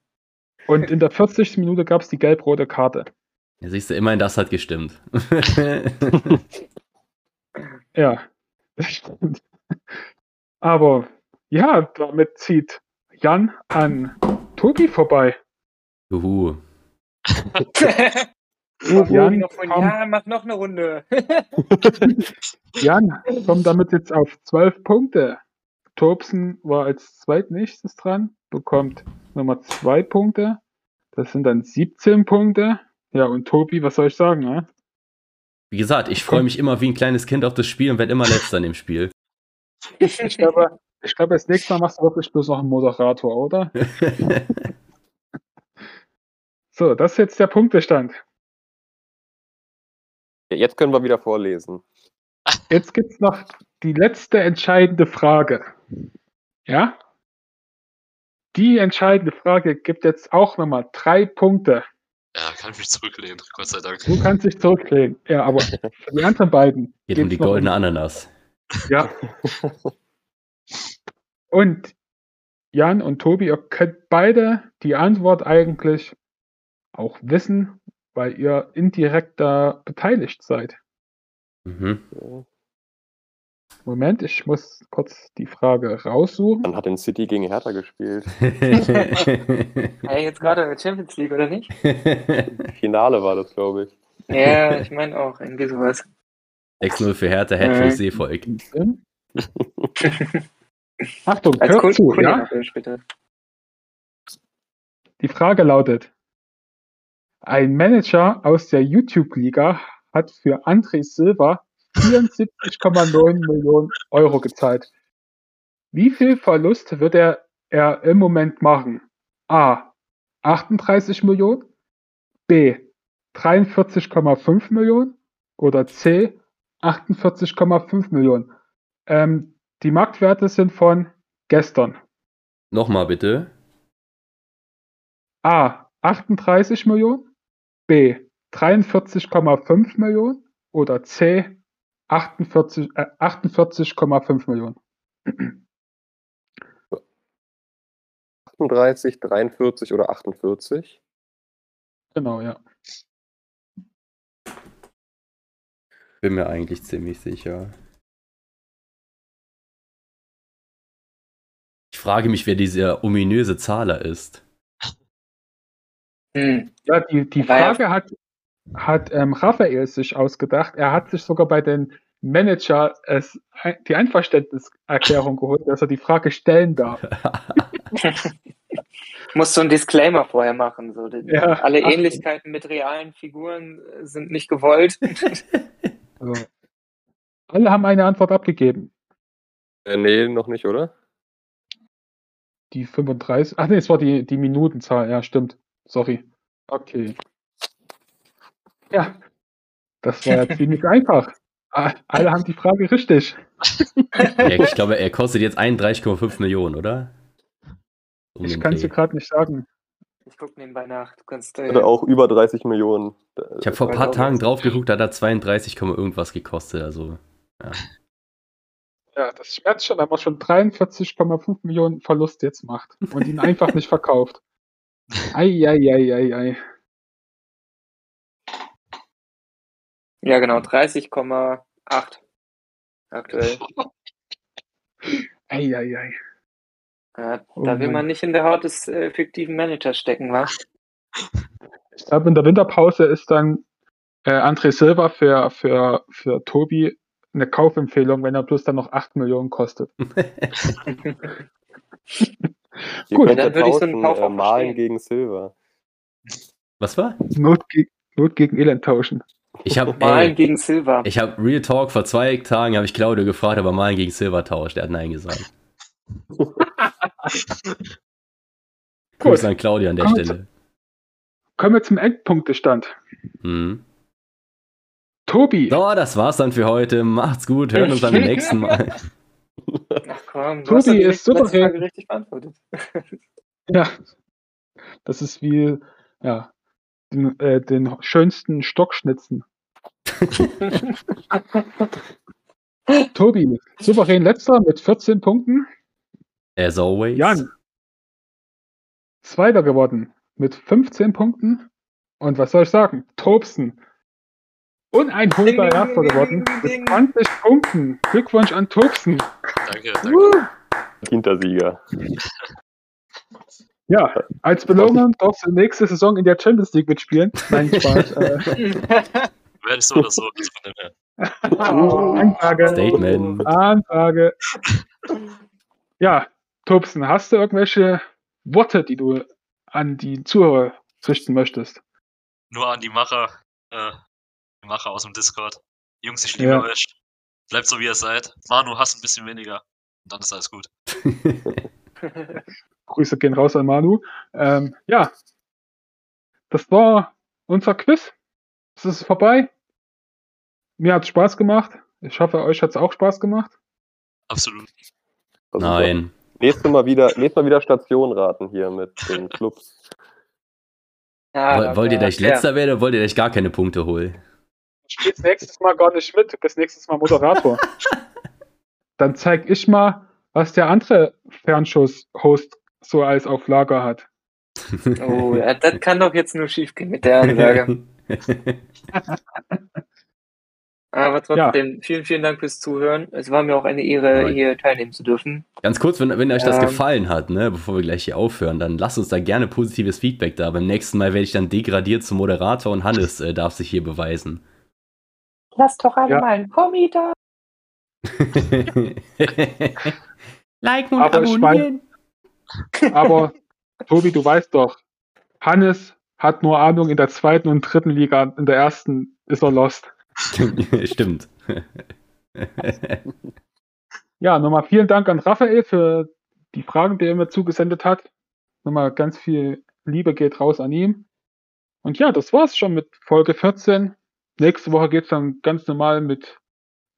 [SPEAKER 2] Und in der 40. Minute gab es die gelb-rote Karte.
[SPEAKER 1] Ja, siehst du, immerhin das hat gestimmt. *laughs*
[SPEAKER 2] Ja, das stimmt. Aber ja, damit zieht Jan an Tobi vorbei.
[SPEAKER 1] Juhu.
[SPEAKER 2] Jan,
[SPEAKER 3] noch von,
[SPEAKER 2] komm.
[SPEAKER 3] ja, mach noch eine Runde. *laughs* *laughs*
[SPEAKER 2] Jan kommt damit jetzt auf 12 Punkte. Tobsen war als zweitnächstes dran, bekommt Nummer 2 Punkte. Das sind dann 17 Punkte. Ja, und Tobi, was soll ich sagen? Ne?
[SPEAKER 1] Wie gesagt, ich freue mich immer wie ein kleines Kind auf das Spiel und werde immer letzter in dem Spiel.
[SPEAKER 2] Ich glaube, ich glaube, das nächste Mal machst du wirklich bloß noch einen Moderator, oder? *laughs* So, das ist jetzt der Punktestand.
[SPEAKER 4] Ja, jetzt können wir wieder vorlesen.
[SPEAKER 2] Jetzt gibt es noch die letzte entscheidende Frage. Ja? Die entscheidende Frage gibt jetzt auch nochmal drei Punkte.
[SPEAKER 5] Ja, kann ich mich zurücklehnen, Gott sei Dank.
[SPEAKER 2] Du kannst dich zurücklehnen. Ja, aber *laughs* für die anderen beiden.
[SPEAKER 1] Geht um die goldene Ananas.
[SPEAKER 2] Ja. Und Jan und Tobi, ihr könnt beide die Antwort eigentlich auch wissen, weil ihr indirekt da beteiligt seid.
[SPEAKER 1] Mhm.
[SPEAKER 2] Moment, ich muss kurz die Frage raussuchen.
[SPEAKER 4] Dann hat den City gegen Hertha gespielt. *laughs*
[SPEAKER 3] Hey, jetzt gerade in der Champions League, oder nicht? *laughs*
[SPEAKER 4] Finale war das, glaube ich.
[SPEAKER 3] Ja, ich meine auch, irgendwie sowas.
[SPEAKER 1] 6-0 für Hertha, Hattrick Seevolk. *laughs*
[SPEAKER 2] Achtung,
[SPEAKER 3] Als
[SPEAKER 2] hört
[SPEAKER 3] Kunde,
[SPEAKER 2] zu,
[SPEAKER 3] Kunde
[SPEAKER 2] ja?
[SPEAKER 3] bitte.
[SPEAKER 2] Die Frage lautet: Ein Manager aus der YouTube-Liga hat für André Silva 74,9 Millionen Euro gezahlt. Wie viel Verlust wird er, er im Moment machen? A. 38 Millionen, B. 43,5 Millionen oder C. 48,5 Millionen. Ähm, die Marktwerte sind von gestern.
[SPEAKER 1] Nochmal bitte.
[SPEAKER 2] A. 38 Millionen, B. 43,5 Millionen oder C. 48, äh, 48,5 Millionen.
[SPEAKER 4] 38, 43 oder 48?
[SPEAKER 2] Genau, ja.
[SPEAKER 1] Bin mir eigentlich ziemlich sicher. Ich frage mich, wer dieser ominöse Zahler ist.
[SPEAKER 3] Hm.
[SPEAKER 2] Ja, die, die Frage hat, hat ähm, Raphael sich ausgedacht. Er hat sich sogar bei den Manager es, die Einverständniserklärung geholt, dass er die Frage stellen darf. *laughs*
[SPEAKER 3] Muss so ein Disclaimer vorher machen. So. Die-
[SPEAKER 2] Ja,
[SPEAKER 3] Alle
[SPEAKER 2] Achtung.
[SPEAKER 3] Ähnlichkeiten mit realen Figuren äh, sind nicht gewollt. *laughs*
[SPEAKER 2] Also, alle haben eine Antwort abgegeben.
[SPEAKER 4] Äh, nee, noch nicht, oder?
[SPEAKER 2] Die 35. Ach nee, es war die, die Minutenzahl, ja, stimmt. Sorry. Okay. Ja, das war ja ziemlich *laughs* einfach. Alle haben die Frage richtig. *laughs*
[SPEAKER 1] Ja, ich glaube, er kostet jetzt 31,5 Millionen, oder? Um
[SPEAKER 2] Ich kann es dir gerade nicht sagen.
[SPEAKER 3] Ich gucke nebenbei nach. Du kannst. Äh,
[SPEAKER 4] Oder auch über 30 Millionen.
[SPEAKER 1] Ich habe vor ein paar Tagen drauf geguckt, da hat er 32, Komma irgendwas gekostet. Also,
[SPEAKER 2] Ja, das schmerzt schon, wenn man schon 43,5 Millionen Verlust jetzt macht und ihn einfach nicht verkauft. *laughs* Eieieiei.
[SPEAKER 3] Ja, genau. 30,8 aktuell.
[SPEAKER 2] Eieiei.
[SPEAKER 3] Ja,
[SPEAKER 2] Oh
[SPEAKER 3] da will
[SPEAKER 2] Mann.
[SPEAKER 3] man nicht in der Haut des äh, fiktiven Managers stecken, wa?
[SPEAKER 2] Ich glaube, in der Winterpause ist dann äh, André Silva für, für, für Tobi eine Kaufempfehlung, wenn er bloß dann noch 8 Millionen kostet. *laughs* *laughs* Gut,
[SPEAKER 3] dann würde ich so einen Kauf
[SPEAKER 4] äh, Malen gegen Silver.
[SPEAKER 1] was war?
[SPEAKER 2] Not, ge Not gegen Elend tauschen.
[SPEAKER 1] Ich habe *laughs*
[SPEAKER 3] Malen gegen Silver.
[SPEAKER 1] ich hab Real Talk vor zwei Tagen, habe ich Claudio gefragt, ob er Malen gegen Silver tauscht. Er hat Nein gesagt. *laughs* Grüße an Claudio an der
[SPEAKER 2] Gut.
[SPEAKER 1] Stelle.
[SPEAKER 2] Kommen wir zum Endpunktestand.
[SPEAKER 1] Mhm.
[SPEAKER 2] Tobi,
[SPEAKER 1] So, das war's dann für heute. Macht's gut, hören uns beim nächsten Mal. *laughs*
[SPEAKER 3] Ach komm, du
[SPEAKER 2] Tobi ist souverän.
[SPEAKER 3] Frage richtig beantwortet.
[SPEAKER 2] ja, das ist wie ja, den, äh, den schönsten Stockschnitzen. *laughs* Tobi, souverän letzter mit 14 Punkten.
[SPEAKER 1] As always.
[SPEAKER 2] Jan, Zweiter geworden mit 15 Punkten. Und was soll ich sagen? Tobsen. Uneinholbar
[SPEAKER 3] Ding, ding,
[SPEAKER 2] Erster geworden mit 20 Punkten. Glückwunsch an Tobsen.
[SPEAKER 5] Danke, danke.
[SPEAKER 4] Hintersieger. *laughs*
[SPEAKER 2] Ja, als Belohnung darfst du nächste Saison in der Champions League mitspielen. Nein, Spaß. äh, *laughs*
[SPEAKER 5] Werde ich so oder so. Von dem her.
[SPEAKER 2] Anfrage.
[SPEAKER 1] Statement.
[SPEAKER 2] Anfrage. Ja, Tobsen, hast du irgendwelche Worte, die du an die Zuhörer richten möchtest?
[SPEAKER 5] Nur an die Macher, äh, die Macher aus dem Discord. Jungs, ich liebe
[SPEAKER 2] Ja.
[SPEAKER 5] euch. Bleibt so wie ihr seid. Manu, hast ein bisschen weniger. Und dann ist alles gut. *laughs* *laughs*
[SPEAKER 2] Grüße gehen raus an Manu. Ähm, ja, das war unser Quiz. Es ist vorbei. Mir hat es Spaß gemacht. Ich hoffe, euch hat es auch Spaß gemacht.
[SPEAKER 5] Absolut.
[SPEAKER 4] Also
[SPEAKER 1] Nein.
[SPEAKER 4] Nächstes Mal wieder, nächstes Mal wieder Station raten hier mit den *laughs* Clubs.
[SPEAKER 3] Ja,
[SPEAKER 1] Woll- Wollt ihr
[SPEAKER 3] aber-
[SPEAKER 1] gleich letzter werden oder wollt ihr gleich gar keine Punkte holen?
[SPEAKER 2] Ich spiele nächstes Mal gar nicht mit. Du bist nächstes Mal Moderator. *laughs* Dann zeig ich mal, was der andere Fernschuss-Host so als auf Lager hat.
[SPEAKER 3] Ja. *laughs* Oh, ja, *laughs* das kann doch jetzt nur schief gehen mit der Ansage. *laughs* Aber trotzdem, vielen, vielen Dank fürs Zuhören. Es war mir auch eine Ehre,
[SPEAKER 1] Nein.
[SPEAKER 3] hier teilnehmen zu dürfen.
[SPEAKER 1] Ganz kurz, wenn, wenn euch das
[SPEAKER 3] Ähm.
[SPEAKER 1] gefallen hat, ne, bevor wir gleich hier aufhören, dann lasst uns da gerne positives Feedback da. Beim nächsten Mal werde ich dann degradiert zum Moderator und Hannes äh, darf sich hier beweisen.
[SPEAKER 3] Lass doch alle
[SPEAKER 2] Ja.
[SPEAKER 3] mal einen Kommi da.
[SPEAKER 1] Liken
[SPEAKER 2] Aber ich mein- Aber Tobi, du weißt doch, Hannes hat nur Ahnung in der zweiten und dritten Liga. In der ersten ist er lost.
[SPEAKER 1] Stimmt. *laughs*
[SPEAKER 2] Ja, nochmal vielen Dank an Raphael für die Fragen, die er mir zugesendet hat. Nochmal ganz viel Liebe geht raus an ihm. Und ja, das war's schon mit Folge 14. Nächste Woche geht's dann ganz normal mit,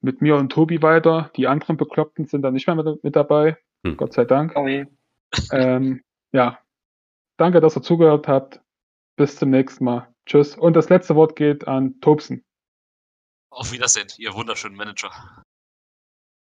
[SPEAKER 2] mit mir und Tobi weiter. Die anderen Bekloppten sind dann nicht mehr mit, mit dabei.
[SPEAKER 1] Hm.
[SPEAKER 2] Gott sei Dank.
[SPEAKER 3] Kommi.
[SPEAKER 2] Ähm, ja, danke, dass ihr zugehört habt. Bis zum nächsten Mal. Tschüss. Und das letzte Wort geht an Tobsen.
[SPEAKER 5] Auf Wiedersehen, ihr wunderschönen Manager.